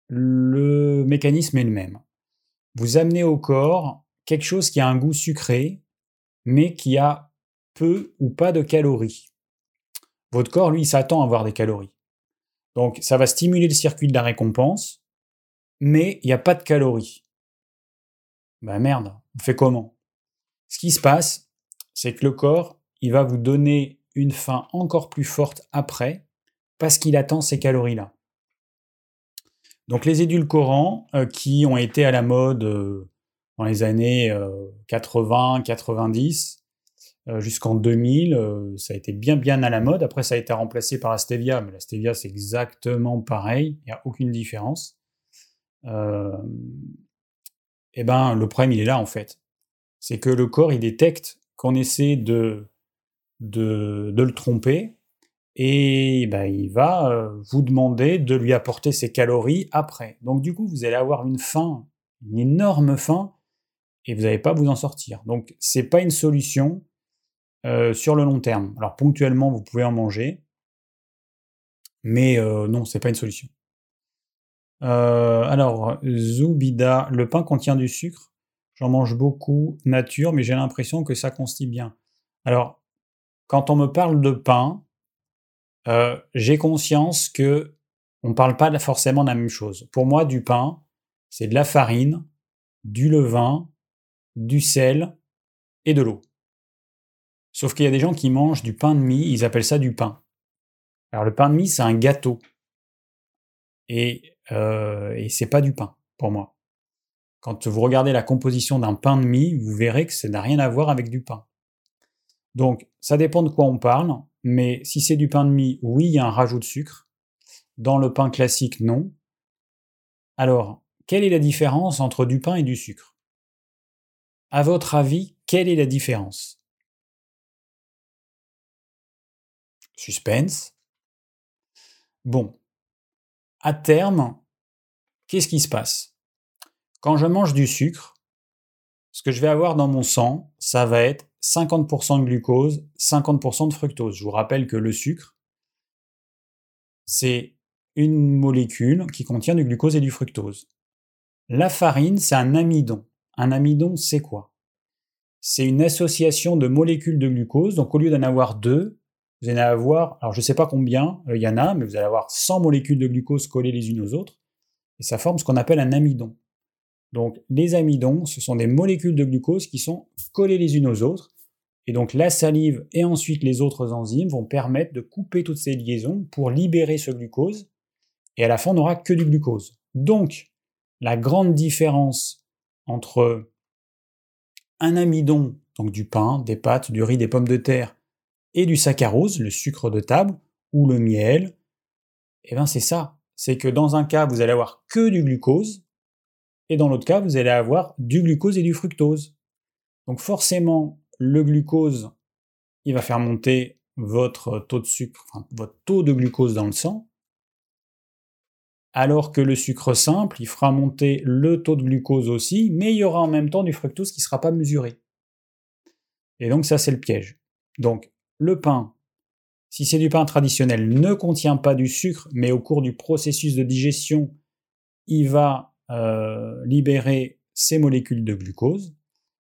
le mécanisme est le même. Vous amenez au corps quelque chose qui a un goût sucré, mais qui a ou pas de calories. Votre corps, lui, s'attend à avoir des calories. Donc, ça va stimuler le circuit de la récompense, mais il n'y a pas de calories. Ben merde, on fait comment? Ce qui se passe, c'est que le corps, il va vous donner une faim encore plus forte après, parce qu'il attend ces calories-là. Donc les édulcorants euh, qui ont été à la mode euh, dans les années 80, euh, 90, jusqu'en 2000, ça a été bien bien à la mode. Après, ça a été remplacé par la stevia, mais la stevia c'est exactement pareil, il n'y a aucune différence. et eh ben, le problème il est là en fait c'est que le corps, il détecte qu'on essaie de, de, le tromper, et ben, il va euh, vous demander de lui apporter ses calories après. Donc du coup, vous allez avoir une faim, une énorme faim, et vous n'allez pas vous en sortir. Donc c'est pas une solution euh, sur le long terme. Alors ponctuellement, vous pouvez en manger, mais euh, non, c'est pas une solution. alors, Zoubida, le pain contient du sucre J'en mange beaucoup nature, mais j'ai l'impression que ça constille bien. Alors, quand on me parle de pain, euh, j'ai conscience que on ne parle pas forcément de la même chose. Pour moi, du pain, c'est de la farine, du levain, du sel et de l'eau. Sauf qu'il y a des gens qui mangent du pain de mie, ils appellent ça du pain. Alors le pain de mie, c'est un gâteau. Et, euh, et c'est pas du pain, pour moi. Quand vous regardez la composition d'un pain de mie, vous verrez que ça n'a rien à voir avec du pain. Donc, ça dépend de quoi on parle, mais si c'est du pain de mie, oui, il y a un rajout de sucre. Dans le pain classique, non. Alors, quelle est la différence entre du pain et du sucre? À votre avis, quelle est la différence? Suspense. Bon, à terme, qu'est-ce qui se passe? Quand je mange du sucre, ce que je vais avoir dans mon sang, ça va être 50% de glucose, 50% de fructose. Je vous rappelle que le sucre, c'est une molécule qui contient du glucose et du fructose. La farine, c'est un amidon. Un amidon, c'est quoi? C'est une association de molécules de glucose. Donc au lieu d'en avoir deux, vous allez avoir, alors je ne sais pas combien euh, il y en a, mais vous allez avoir 100 molécules de glucose collées les unes aux autres. Et ça forme ce qu'on appelle un amidon. Donc les amidons, ce sont des molécules de glucose qui sont collées les unes aux autres. Et donc la salive et ensuite les autres enzymes vont permettre de couper toutes ces liaisons pour libérer ce glucose. Et à la fin, on n'aura que du glucose. Donc la grande différence entre un amidon, donc du pain, des pâtes, du riz, des pommes de terre, et du saccharose, le sucre de table, ou le miel, eh bien c'est ça. C'est que dans un cas, vous allez avoir que du glucose, et dans l'autre cas, vous allez avoir du glucose et du fructose. Donc forcément, le glucose, il va faire monter votre taux de glucose dans le sang, alors que le sucre simple, il fera monter le taux de glucose aussi, mais il y aura en même temps du fructose qui ne sera pas mesuré. Et donc ça, c'est le piège. Donc le pain, si c'est du pain traditionnel, ne contient pas du sucre, mais au cours du processus de digestion, il va euh, libérer ces molécules de glucose,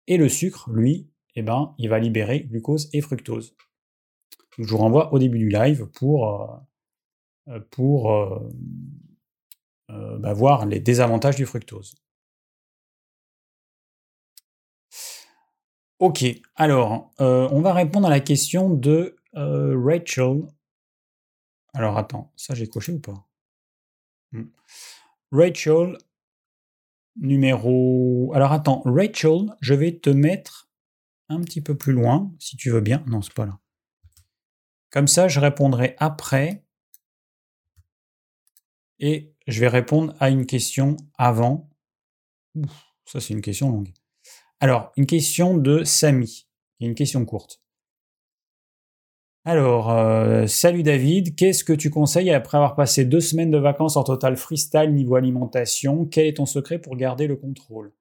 et le sucre, lui, eh ben, il va libérer glucose et fructose. je vous renvoie au début du live pour, euh, euh, bah, voir les désavantages du fructose. Ok, alors, on va répondre à la question de Rachel. Alors attends, ça j'ai coché ou pas? Hmm. Rachel numéro... Alors attends, Rachel, je vais te mettre un petit peu plus loin, si tu veux bien. Non, c'est pas là. Comme ça, je répondrai après. Et je vais répondre à une question avant. ça, c'est une question longue. Alors, une question de Samy. Une question courte. Alors, euh, salut David, qu'est-ce que tu conseilles après avoir passé deux semaines de vacances en total freestyle niveau alimentation? Quel est ton secret pour garder le contrôle?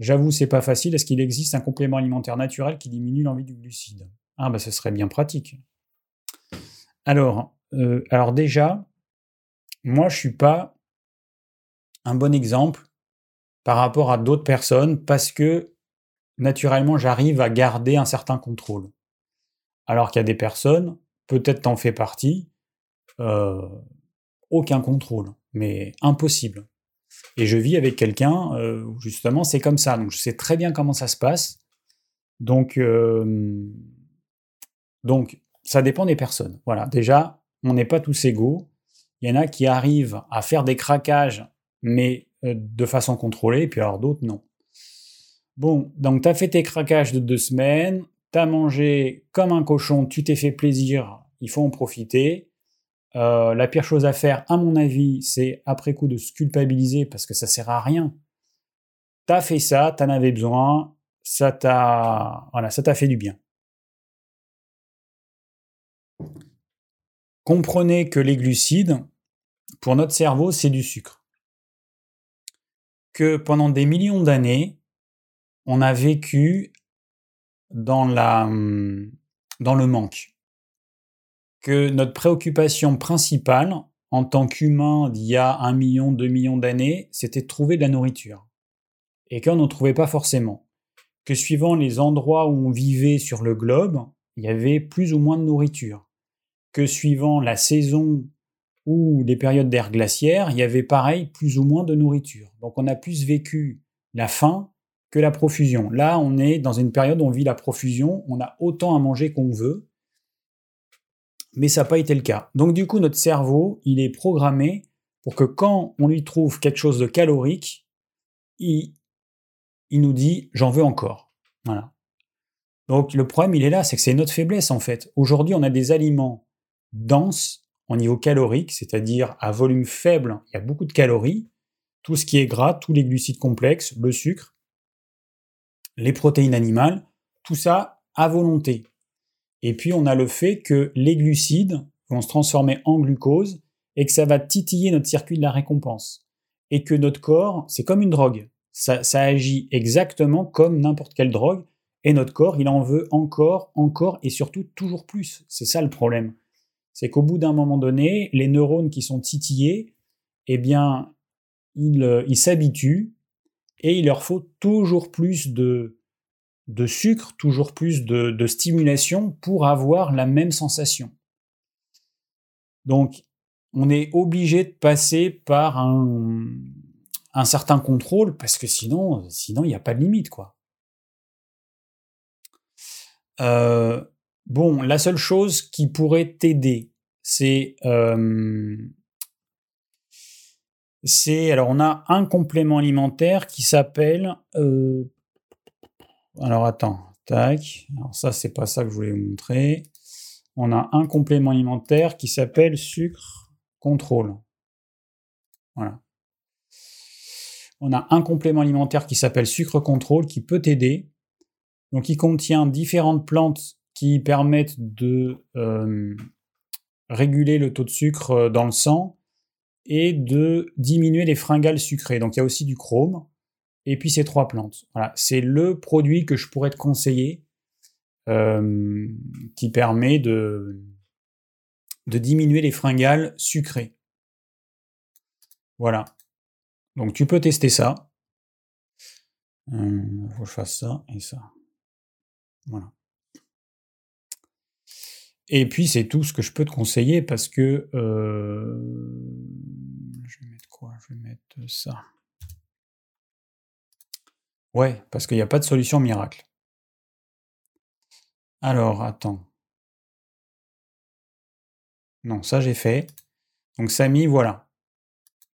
J'avoue, c'est pas facile. Est-ce qu'il existe un complément alimentaire naturel qui diminue l'envie du glucide? Ah, bah ce serait bien pratique. Alors, euh, alors déjà, moi je suis pas un bon exemple par rapport à d'autres personnes parce que naturellement j'arrive à garder un certain contrôle. Alors qu'il y a des personnes, peut-être t'en fais partie, euh, aucun contrôle, mais impossible. Et je vis avec quelqu'un, euh, justement, c'est comme ça. Donc je sais très bien comment ça se passe. Donc, euh, donc ça dépend des personnes. Voilà, déjà, on n'est pas tous égaux. Il y en a qui arrivent à faire des craquages, mais de façon contrôlée, et puis alors d'autres, non. Bon, donc tu as fait tes craquages de deux semaines, t'as mangé comme un cochon, tu t'es fait plaisir, il faut en profiter. Euh, la pire chose à faire, à mon avis, c'est après coup de se culpabiliser parce que ça sert à rien. T'as fait ça, t'en avais besoin, ça t'a, voilà, ça t'a fait du bien. Comprenez que les glucides, pour notre cerveau, c'est du sucre. Que pendant des millions d'années, on a vécu dans, hum, dans le manque. Que notre préoccupation principale, en tant qu'humain d'il y a un million, deux millions d'années, c'était de trouver de la nourriture. Et qu'on n'en trouvait pas forcément. Que suivant les endroits où on vivait sur le globe, il y avait plus ou moins de nourriture. Que suivant la saison ou les périodes d'air glaciaire, il y avait pareil plus ou moins de nourriture. Donc on a plus vécu la faim que la profusion. Là, on est dans une période où on vit la profusion, on a autant à manger qu'on veut, mais ça n'a pas été le cas. Donc du coup, notre cerveau, il est programmé pour que quand on lui trouve quelque chose de calorique, il, il nous dit j'en veux encore. Voilà. Donc le problème, il est là, c'est que c'est notre faiblesse en fait. Aujourd'hui, on a des aliments denses au niveau calorique, c'est-à-dire à volume faible, il y a beaucoup de calories, tout ce qui est gras, tous les glucides complexes, le sucre, les protéines animales, tout ça à volonté. Et puis on a le fait que les glucides vont se transformer en glucose et que ça va titiller notre circuit de la récompense. Et que notre corps, c'est comme une drogue. Ça, agit exactement comme n'importe quelle drogue. Et notre corps, il en veut encore, encore et surtout toujours plus. C'est ça le problème. C'est qu'au bout d'un moment donné, les neurones qui sont titillés, eh bien, ils euh, s'habituent et il leur faut toujours plus de, de sucre, toujours plus de, stimulation pour avoir la même sensation. Donc, on est obligé de passer par un, certain contrôle parce que sinon, sinon il n'y a pas de limite, quoi. Euh, bon, la seule chose qui pourrait t'aider, c'est euh, c'est alors on a un complément alimentaire qui s'appelle euh, alors attends, tac. Alors ça, c'est pas ça que je voulais vous montrer. On a un complément alimentaire qui s'appelle sucre contrôle. Voilà. On a un complément alimentaire qui s'appelle sucre contrôle qui peut t'aider. Donc il contient différentes plantes qui permettent de euh, réguler le taux de sucre euh, dans le sang et de diminuer les fringales sucrées. Donc il y a aussi du chrome et puis ces trois plantes. Voilà, c'est le produit que je pourrais te conseiller euh, qui permet de, diminuer les fringales sucrées. Voilà. Donc tu peux tester ça. Il euh, faut que je fasse ça et ça. Voilà. Et puis c'est tout ce que je peux te conseiller parce que euh, Je vais mettre ça. Ouais, parce qu'il n'y a pas de solution miracle. Alors, attends. Non, ça j'ai fait. Donc Samy, voilà.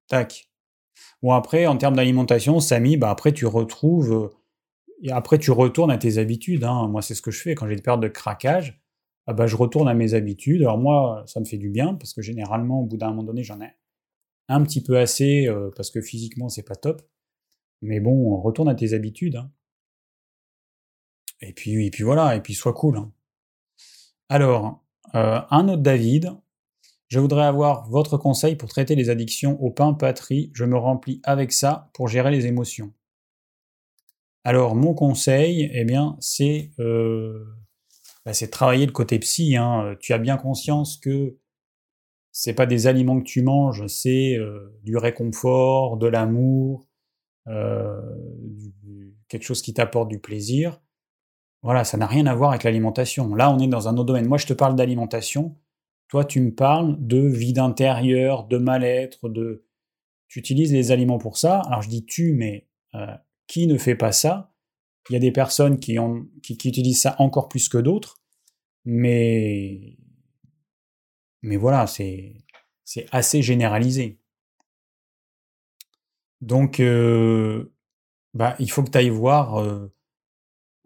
Tac. Bon après, en termes d'alimentation, Samy, bah après tu retrouves... Euh, après tu retournes à tes habitudes. Hein. Moi c'est ce que je fais quand j'ai une période de craquage. Ah bah, je retourne à mes habitudes. Alors moi, ça me fait du bien parce que généralement, au bout d'un moment donné, j'en ai un petit peu assez euh, parce que physiquement, c'est pas top. Mais bon, retourne à tes habitudes. Hein. Et puis, voilà, et puis sois cool. Hein. Alors, euh, un autre David. Je voudrais avoir votre conseil pour traiter les addictions au pain patrie. Je me remplis avec ça pour gérer les émotions. Alors, mon conseil, eh bien, c'est euh, bah, c'est travailler le côté psy. Hein. Tu as bien conscience que c'est pas des aliments que tu manges, c'est euh, du réconfort, de l'amour, euh, quelque chose qui t'apporte du plaisir. Voilà, ça n'a rien à voir avec l'alimentation. Là, on est dans un autre domaine. Moi, je te parle d'alimentation. Toi, tu me parles de vide intérieur, de mal-être, de. Tu utilises les aliments pour ça. Alors, je dis tu, mais euh, qui ne fait pas ça? Il y a des personnes qui, ont, qui, qui utilisent ça encore plus que d'autres. Mais. Mais voilà, c'est assez généralisé. Donc, euh, bah, il faut que tu ailles voir euh,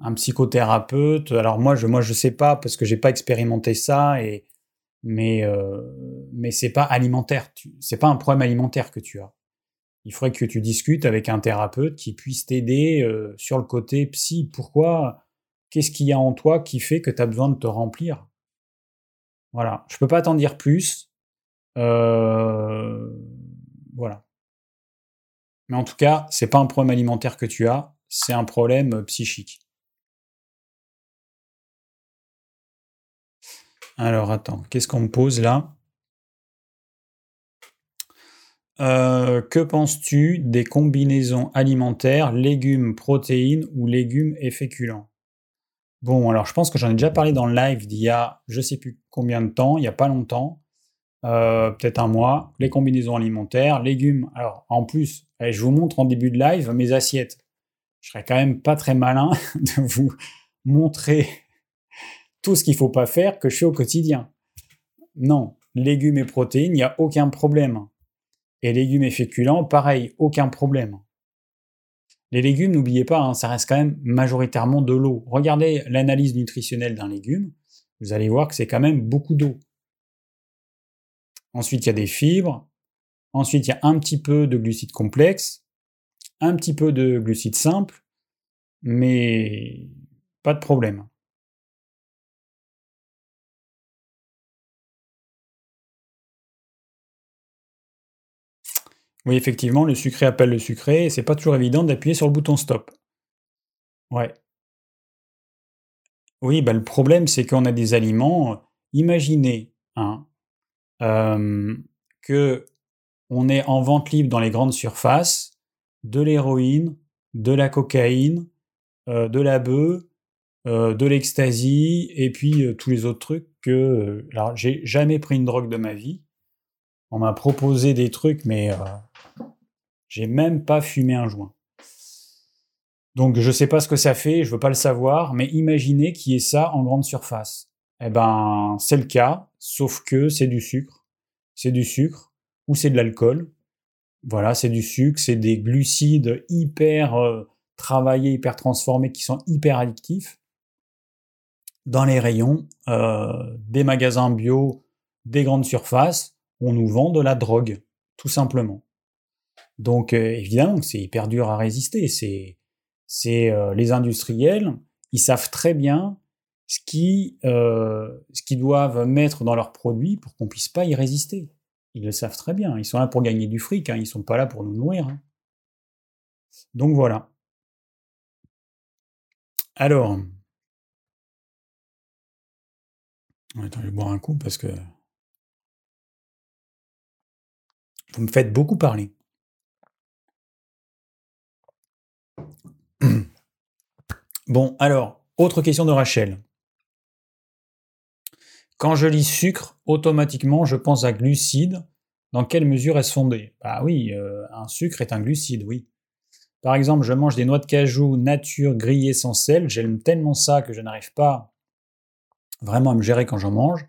un psychothérapeute. Alors moi, je moi je sais pas parce que j'ai pas expérimenté ça et mais euh, mais c'est pas alimentaire. C'est pas un problème alimentaire que tu as. Il faudrait que tu discutes avec un thérapeute qui puisse t'aider euh, sur le côté psy. Pourquoi? Qu'est-ce qu'il y a en toi qui fait que tu as besoin de te remplir? Voilà. Je peux pas t'en dire plus. voilà. Mais en tout cas, c'est pas un problème alimentaire que tu as, c'est un problème euh, psychique. Alors attends, qu'est-ce qu'on me pose là? Euh, Que penses-tu des combinaisons alimentaires légumes, protéines ou légumes et féculents? Bon, alors je pense que j'en ai déjà parlé dans le live d'il y a je sais plus combien de temps, il n'y a pas longtemps. Euh, peut-être un mois, les combinaisons alimentaires, légumes. Alors, en plus, je vous montre en début de live mes assiettes. Je serais quand même pas très malin de vous montrer tout ce qu'il faut pas faire que je fais au quotidien. Non, légumes et protéines, il n'y a aucun problème. Et légumes et féculents, pareil, aucun problème. Les légumes, n'oubliez pas, hein, ça reste quand même majoritairement de l'eau. Regardez l'analyse nutritionnelle d'un légume, vous allez voir que c'est quand même beaucoup d'eau. Ensuite, il y a des fibres. Ensuite, il y a un petit peu de glucides complexes, un petit peu de glucides simples, mais pas de problème. Oui, effectivement, le sucré appelle le sucré, et c'est pas toujours évident d'appuyer sur le bouton stop. Ouais. Oui, bah, le problème, c'est qu'on a des aliments, imaginez, hein, que on est en vente libre dans les grandes surfaces de l'héroïne, de la cocaïne, de la bœuf, de l'ecstasy et puis, tous les autres trucs que, alors j'ai jamais pris une drogue de ma vie. On m'a proposé des trucs mais, j'ai même pas fumé un joint. Donc je sais pas ce que ça fait, je veux pas le savoir, mais imaginez qu'il y ait ça en grande surface. Eh ben, c'est le cas, sauf que c'est du sucre. C'est du sucre ou c'est de l'alcool. Voilà, c'est du sucre, c'est des glucides hyper euh, travaillés, hyper transformés, qui sont hyper addictifs. Dans les rayons euh, des magasins bio, des grandes surfaces, on nous vend de la drogue, tout simplement. Donc euh, évidemment, c'est hyper dur à résister. C'est euh, les industriels, ils savent très bien ce qu'ils euh, doivent mettre dans leurs produits pour qu'on puisse pas y résister. Ils le savent très bien. Ils sont là pour gagner du fric, hein. ils sont pas là pour nous nourrir. Hein. Donc voilà. Alors, attends, je vais boire un coup parce que vous me faites beaucoup parler. Bon, alors, autre question de Rachel. Quand je lis sucre, automatiquement, je pense à glucides. Dans quelle mesure est-ce fondé? Bah oui, euh, un sucre est un glucide, oui. Par exemple, je mange des noix de cajou nature grillées sans sel. J'aime tellement ça que je n'arrive pas vraiment à me gérer quand j'en mange.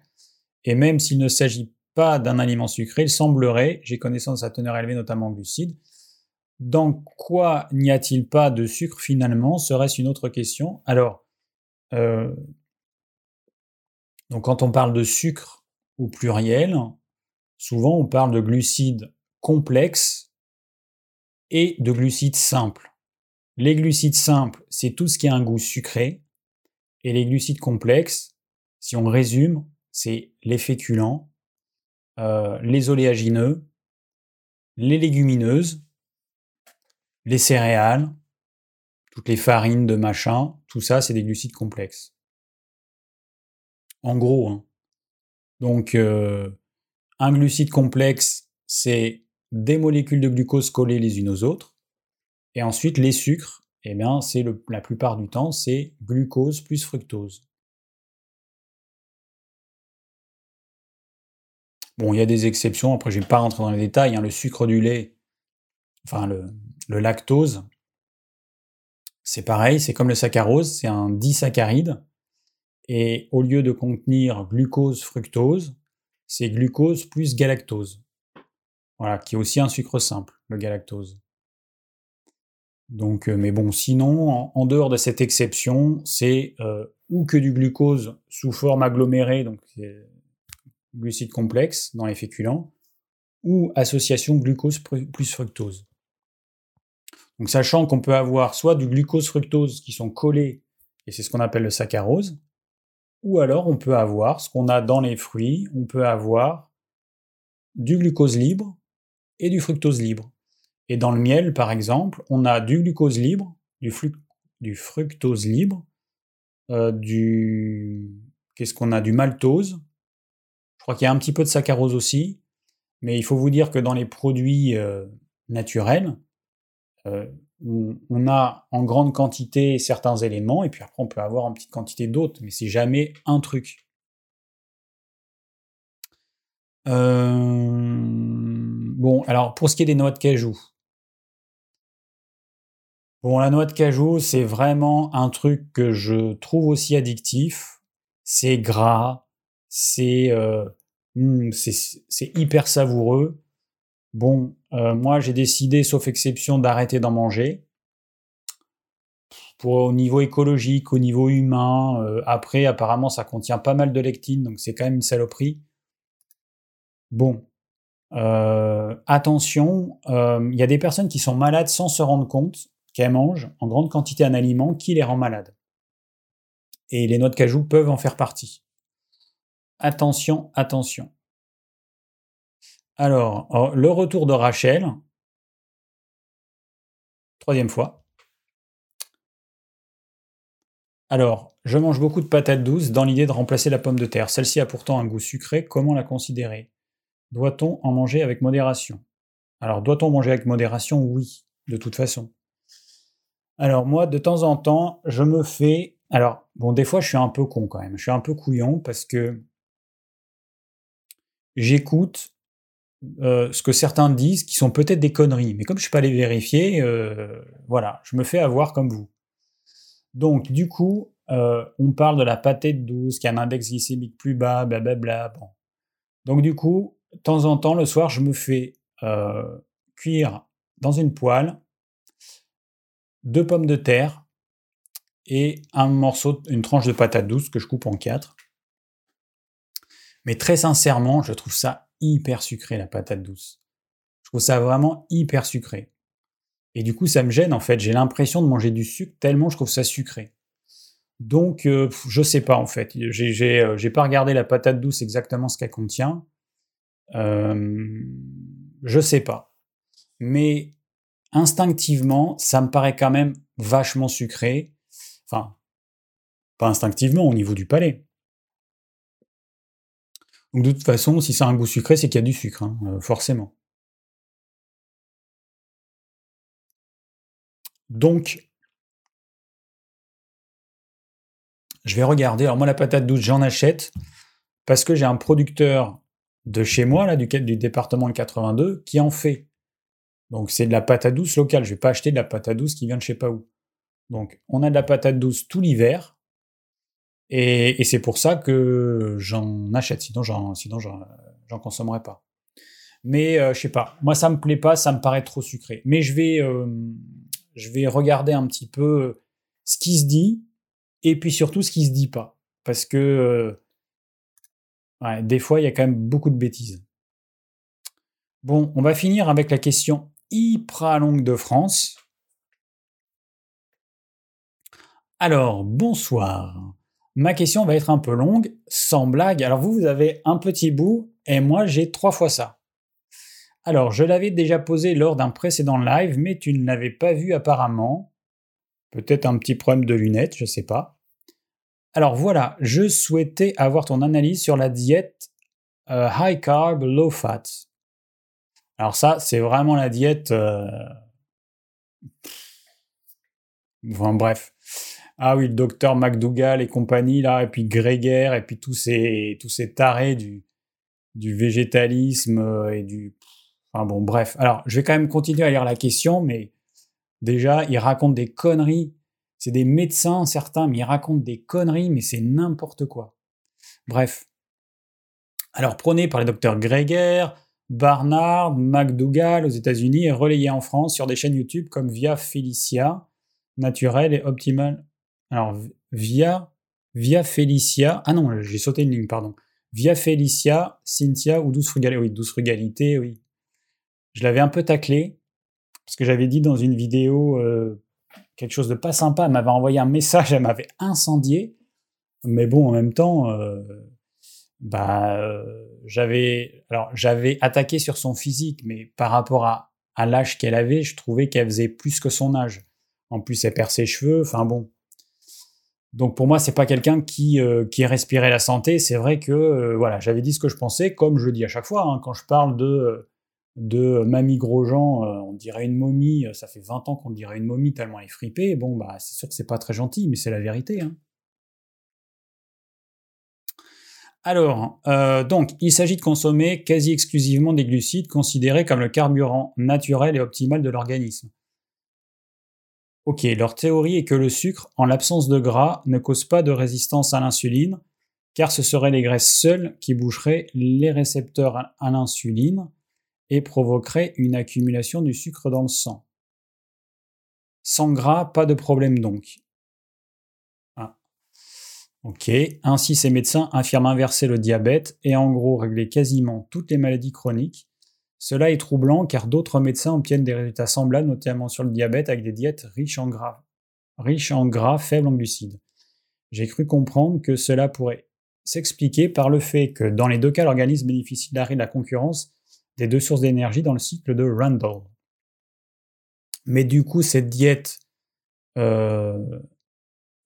Et même s'il ne s'agit pas d'un aliment sucré, il semblerait, j'ai connaissance de sa teneur élevée notamment en glucides, dans quoi n'y a-t-il pas de sucre finalement Serait-ce une autre question Alors, euh, donc quand on parle de sucre au pluriel, souvent on parle de glucides complexes et de glucides simples. Les glucides simples, c'est tout ce qui a un goût sucré, et les glucides complexes, si on résume, c'est les féculents, euh, les oléagineux, les légumineuses, les céréales, toutes les farines de machin, tout ça, c'est des glucides complexes. En gros, hein. Donc, euh, un glucide complexe, c'est des molécules de glucose collées les unes aux autres. Et ensuite, les sucres, eh bien, c'est la plupart du temps, c'est glucose plus fructose. Bon, il y a des exceptions, après je ne vais pas rentrer dans les détails, hein. le sucre du lait, enfin le, le lactose, c'est pareil, c'est comme le saccharose, c'est un disaccharide. Et au lieu de contenir glucose, fructose, c'est glucose plus galactose. Voilà, qui est aussi un sucre simple, le galactose. Donc, euh, mais bon, sinon, en, dehors de cette exception, c'est euh, ou que du glucose sous forme agglomérée, donc glucide complexe dans les féculents, ou association glucose plus fructose. Donc sachant qu'on peut avoir soit du glucose-fructose qui sont collés, et c'est ce qu'on appelle le saccharose, ou alors on peut avoir ce qu'on a dans les fruits, on peut avoir du glucose libre et du fructose libre. Et dans le miel, par exemple, on a du glucose libre, du, fructose libre, euh, du... Qu'est-ce qu'on a? Du maltose. Je crois qu'il y a un petit peu de saccharose aussi, mais il faut vous dire que dans les produits euh, naturels, euh, on, a en grande quantité certains éléments, et puis après on peut avoir en petite quantité d'autres, mais c'est jamais un truc. Euh, bon, alors pour ce qui est des noix de cajou. Bon, la noix de cajou, c'est vraiment un truc que je trouve aussi addictif. C'est gras, c'est euh, hmm, hyper savoureux. Bon, euh, moi j'ai décidé, sauf exception, d'arrêter d'en manger. Pour, au niveau écologique, au niveau humain, euh, après apparemment ça contient pas mal de lectine, donc c'est quand même une saloperie. Bon, euh, attention, il y a des personnes qui sont malades sans se rendre compte qu'elles mangent en grande quantité un aliment qui les rend malades. Et les noix de cajou peuvent en faire partie. Attention, attention. Alors, oh, le retour de Rachel, Troisième fois. Alors, je mange beaucoup de patates douces dans l'idée de remplacer la pomme de terre. Celle-ci a pourtant un goût sucré. Comment la considérer? Doit-on en manger avec modération? Alors, doit-on manger avec modération? Oui, de toute façon. Alors, moi, de temps en temps, je me fais. Alors, bon, des fois, je suis un peu con quand même. Je suis un peu couillon parce que j'écoute euh, ce que certains disent qui sont peut-être des conneries. Mais comme je ne suis pas allé vérifier, euh, voilà, je me fais avoir comme vous. Donc, du coup, euh, on parle de la pâtée douce, qui a un index glycémique plus bas, blablabla. Bon. Donc, du coup, de temps en temps, le soir, je me fais cuire dans une poêle deux pommes de terre et un morceau, une tranche de patate douce que je coupe en quatre. Mais très sincèrement, je trouve ça hyper sucré, la patate douce. Je trouve ça vraiment hyper sucré. Et du coup, ça me gêne en fait. J'ai l'impression de manger du sucre tellement je trouve ça sucré. Donc, euh, je sais pas en fait. J'ai euh, pas regardé la patate douce exactement ce qu'elle contient. Je sais pas. Mais instinctivement, ça me paraît quand même vachement sucré. Enfin, pas instinctivement au niveau du palais. Donc de toute façon, si ça a un goût sucré, c'est qu'il y a du sucre, hein, euh, forcément. Donc, je vais regarder. Alors moi, la patate douce, j'en achète parce que j'ai un producteur de chez moi, là, du, du département 82, qui en fait. Donc c'est de la patate douce locale. Je ne vais pas acheter de la patate douce qui vient de je sais pas où. Donc on a de la patate douce tout l'hiver. Et, c'est pour ça que j'en achète. Sinon, j'en, sinon j'en, consommerai pas. Mais je euh, je sais pas. Moi, ça me plaît pas. Ça me paraît trop sucré. Mais je vais, euh, regarder un petit peu ce qui se dit et puis surtout ce qui se dit pas. Parce que euh, des fois, il y a quand même beaucoup de bêtises. Bon, on va finir avec la question hyper longue de France. Alors, bonsoir. Ma question va être un peu longue, sans blague. Alors vous, vous avez un petit bout et moi j'ai trois fois ça. Alors, je l'avais déjà posé lors d'un précédent live, mais tu ne l'avais pas vu apparemment. Peut-être un petit problème de lunettes, je ne sais pas. Alors voilà, je souhaitais avoir ton analyse sur la diète euh, high carb, low fat. Alors ça, c'est vraiment la diète... Euh, bref. Ah oui, le docteur McDougall et compagnie, là, et puis Gréguer, et puis tous ces, tous ces tarés du, du végétalisme euh, et du. Enfin bon, bref. Alors, je vais quand même continuer à lire la question, mais déjà, ils racontent des conneries. C'est des médecins, certains, mais ils racontent des conneries, mais c'est n'importe quoi. Bref. Alors, prôné par les docteurs Gréguer, Barnard, McDougall aux États-Unis et relayé en France sur des chaînes YouTube comme Via Felicia, Naturel et Optimal alors, via, via Félicia, ah non, j'ai sauté une ligne, pardon. Via Félicia, Cynthia ou Douce Frugalité, oui, Douce Frugalité, oui. Je l'avais un peu taclé, parce que j'avais dit dans une vidéo euh, quelque chose de pas sympa, elle m'avait envoyé un message, elle m'avait incendié, mais bon, en même temps, euh, bah, euh, j'avais, alors j'avais attaqué sur son physique, mais par rapport à, à l'âge qu'elle avait, je trouvais qu'elle faisait plus que son âge. En plus, elle perd ses cheveux, enfin bon. Donc pour moi, c'est pas quelqu'un qui, euh, respirait la santé. C'est vrai que euh, voilà, j'avais dit ce que je pensais, comme je dis à chaque fois, hein, quand je parle de, de Mamie Grosjean, euh, on dirait une momie, ça fait 20 ans qu'on dirait une momie tellement elle est fripée. Bon, bah c'est sûr que c'est pas très gentil, mais c'est la vérité. Hein. Alors, donc, il s'agit de consommer quasi exclusivement des glucides considérés comme le carburant naturel et optimal de l'organisme. Ok, leur théorie est que le sucre, en l'absence de gras, ne cause pas de résistance à l'insuline, car ce seraient les graisses seules qui boucheraient les récepteurs à l'insuline et provoqueraient une accumulation du sucre dans le sang. Sans gras, pas de problème donc. Ah. Ok, ainsi ces médecins affirment inverser le diabète et en gros régler quasiment toutes les maladies chroniques cela est troublant car d'autres médecins obtiennent des résultats semblables, notamment sur le diabète, avec des diètes riches en gras, riches en gras faibles en glucides. J'ai cru comprendre que cela pourrait s'expliquer par le fait que dans les deux cas, l'organisme bénéficie d'arrêt de la concurrence des deux sources d'énergie dans le cycle de Randall. Mais du coup, cette diète euh,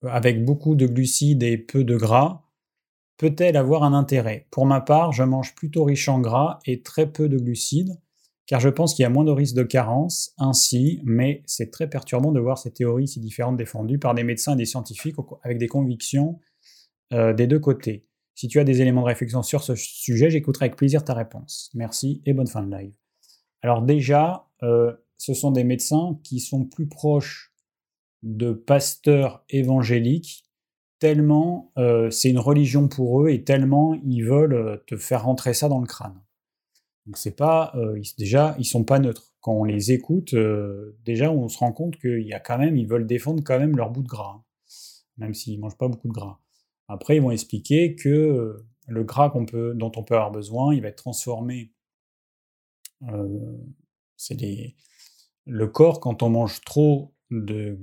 avec beaucoup de glucides et peu de gras peut-elle avoir un intérêt? Pour ma part, je mange plutôt riche en gras et très peu de glucides, car je pense qu'il y a moins de risques de carence ainsi, mais c'est très perturbant de voir ces théories si différentes défendues par des médecins et des scientifiques avec des convictions euh, des deux côtés. Si tu as des éléments de réflexion sur ce sujet, j'écouterai avec plaisir ta réponse. Merci et bonne fin de live. Alors déjà, euh, ce sont des médecins qui sont plus proches de pasteurs évangéliques, tellement euh, c'est une religion pour eux et tellement ils veulent euh, te faire rentrer ça dans le crâne. Donc c'est pas euh, déjà ils sont pas neutres. Quand on les écoute, déjà on se rend compte qu'il y a quand même ils veulent défendre quand même leur bout de gras, hein, même s'ils mangent pas beaucoup de gras. Après ils vont expliquer que le gras qu'on peut, dont on peut avoir besoin, il va être transformé. c'est le corps, quand on mange trop de,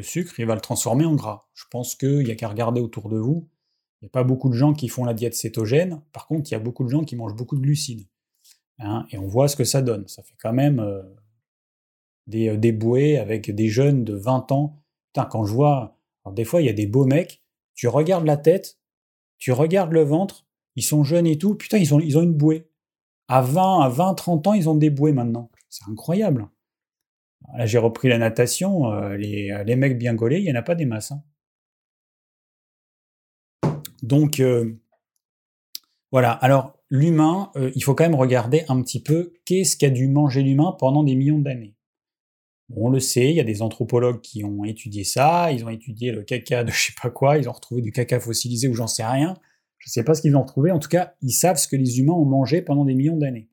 sucre, il va le transformer en gras. Je pense qu'il n'y a qu'à regarder autour de vous. Il n'y a pas beaucoup de gens qui font la diète cétogène. Par contre, il y a beaucoup de gens qui mangent beaucoup de glucides. Hein, et on voit ce que ça donne. Ça fait quand même euh, des, euh, des, bouées avec des jeunes de 20 ans. Putain, quand je vois... des fois, il y a des beaux mecs. Tu regardes la tête, tu regardes le ventre. Ils sont jeunes et tout. Putain, ils ont, ils ont une bouée. À 20, à 20, 30 ans, ils ont des bouées maintenant. C'est incroyable. Là, j'ai repris la natation. Euh, les, les, mecs bien gaulés, il n'y en a pas des masses. Hein. Donc, euh, voilà. Alors, l'humain, euh, il faut quand même regarder un petit peu qu'est-ce qu'a dû manger l'humain pendant des millions d'années. on le sait, il y a des anthropologues qui ont étudié ça, ils ont étudié le caca de je sais pas quoi, ils ont retrouvé du caca fossilisé ou j'en sais rien. Je ne sais pas ce qu'ils ont retrouvé. En tout cas, ils savent ce que les humains ont mangé pendant des millions d'années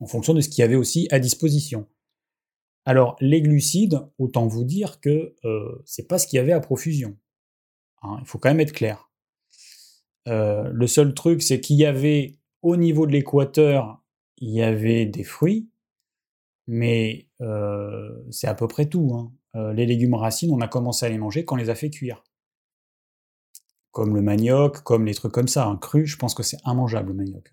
en fonction de ce qu'il y avait aussi à disposition. Alors, les glucides, autant vous dire que euh, c'est pas ce qu'il y avait à profusion. Hein, il faut quand même être clair. Euh, le seul truc, c'est qu'il y avait au niveau de l'équateur, il y avait des fruits, mais euh, c'est à peu près tout. Hein. Les légumes racines, on a commencé à les manger quand on les a fait cuire. Comme le manioc, comme les trucs comme ça. Cru, je pense que c'est immangeable le manioc.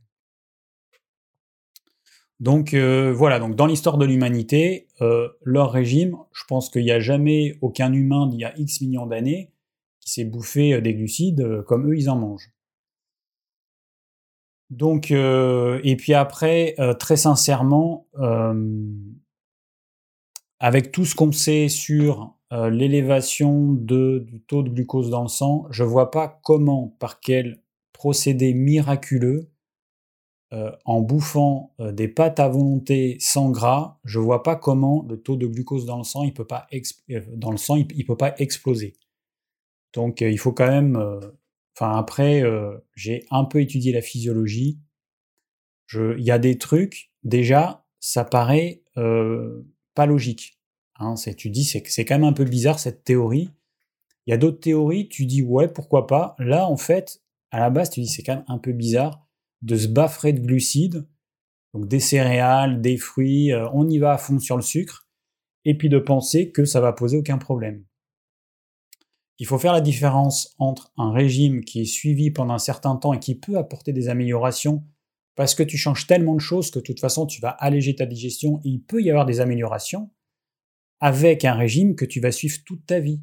Donc euh, voilà, donc dans l'histoire de l'humanité, euh, leur régime, je pense qu'il n'y a jamais aucun humain d'il y a X millions d'années qui s'est bouffé euh, des glucides comme eux ils en mangent. Donc, et puis après, très sincèrement, avec tout ce qu'on sait sur l'élévation du taux de glucose dans le sang, je vois pas comment, par quel procédé miraculeux, euh, en bouffant euh, des pâtes à volonté sans gras, je vois pas comment le taux de glucose dans le sang, il peut pas, euh, dans le sang, il, peut pas exploser. Donc il faut quand même. Enfin après, j'ai un peu étudié la physiologie. Il y a des trucs déjà, ça paraît pas logique. Hein, tu dis c'est c'est quand même un peu bizarre cette théorie. Il y a d'autres théories, tu dis ouais pourquoi pas. Là en fait, à la base tu dis c'est quand même un peu bizarre de se baffrer de glucides, donc des céréales, des fruits, euh, on y va à fond sur le sucre, et puis de penser que ça va poser aucun problème. Il faut faire la différence entre un régime qui est suivi pendant un certain temps et qui peut apporter des améliorations parce que tu changes tellement de choses que de toute façon tu vas alléger ta digestion il peut y avoir des améliorations avec un régime que tu vas suivre toute ta vie.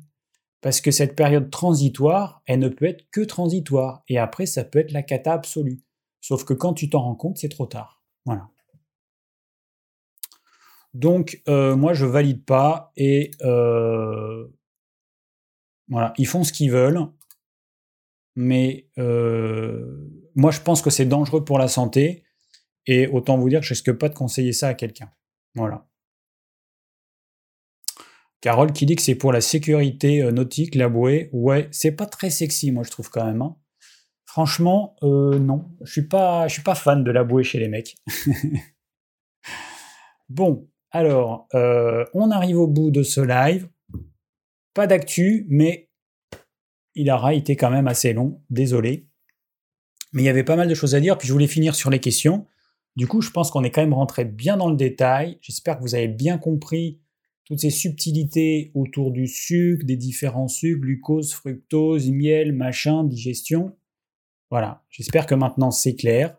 Parce que cette période transitoire, elle ne peut être que transitoire et après ça peut être la cata absolue. Sauf que quand tu t'en rends compte, c'est trop tard. Voilà. Donc, euh, moi, je valide pas et euh, voilà, ils font ce qu'ils veulent, mais euh, moi, je pense que c'est dangereux pour la santé et autant vous dire que je risque pas de conseiller ça à quelqu'un. Voilà. Carole qui dit que c'est pour la sécurité nautique, la bouée. Ouais, c'est pas très sexy, moi, je trouve quand même. Hein. Franchement, euh, non. Je suis suis pas fan de la bouée chez les mecs. bon, alors, euh, on arrive au bout de ce live. Pas d'actu, mais il aura été quand même assez long. Désolé. Mais il y avait pas mal de choses à dire, puis je voulais finir sur les questions. Du coup, je pense qu'on est quand même rentré bien dans le détail. J'espère que vous avez bien compris toutes ces subtilités autour du sucre, des différents sucres, glucose, fructose, miel, machin, digestion. Voilà, j'espère que maintenant c'est clair.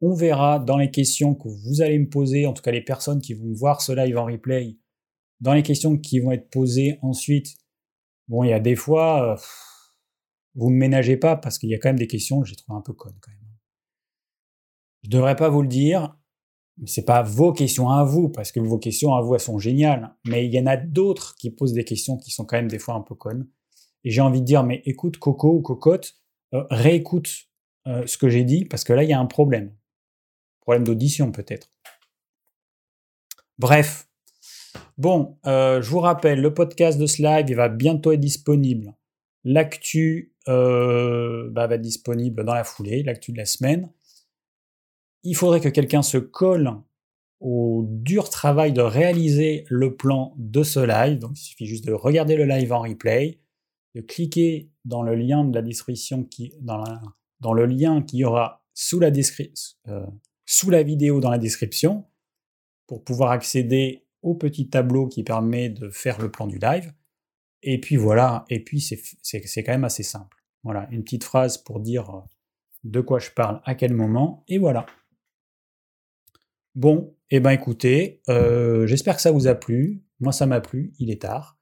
On verra dans les questions que vous allez me poser, en tout cas les personnes qui vont voir ce live en replay, dans les questions qui vont être posées ensuite. Bon, il y a des fois, euh, vous ne ménagez pas parce qu'il y a quand même des questions que j'ai trouvé un peu connes quand même. Je ne devrais pas vous le dire, mais c'est pas vos questions à vous, parce que vos questions à vous, elles sont géniales. Mais il y en a d'autres qui posent des questions qui sont quand même des fois un peu connes. Et j'ai envie de dire, mais écoute, Coco ou Cocotte, euh, réécoute euh, ce que j'ai dit, parce que là, il y a un problème. Problème d'audition, peut-être. Bref. Bon, euh, je vous rappelle, le podcast de ce live, il va bientôt être disponible. L'actu bah, va être disponible dans la foulée, l'actu de la semaine il faudrait que quelqu'un se colle au dur travail de réaliser le plan de ce live. Donc il suffit juste de regarder le live en replay, de cliquer dans le lien de la description qui dans, le lien qui y aura sous la, euh, sous la vidéo dans la description pour pouvoir accéder au petit tableau qui permet de faire le plan du live. Et puis voilà, et puis c'est quand même assez simple. Voilà, une petite phrase pour dire euh, de quoi je parle à quel moment, et voilà. Bon, eh ben écoutez, euh, j'espère que ça vous a plu. Moi, ça m'a plu, il est tard.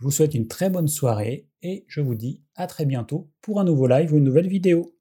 Je vous souhaite une très bonne soirée et je vous dis à très bientôt pour un nouveau live ou une nouvelle vidéo.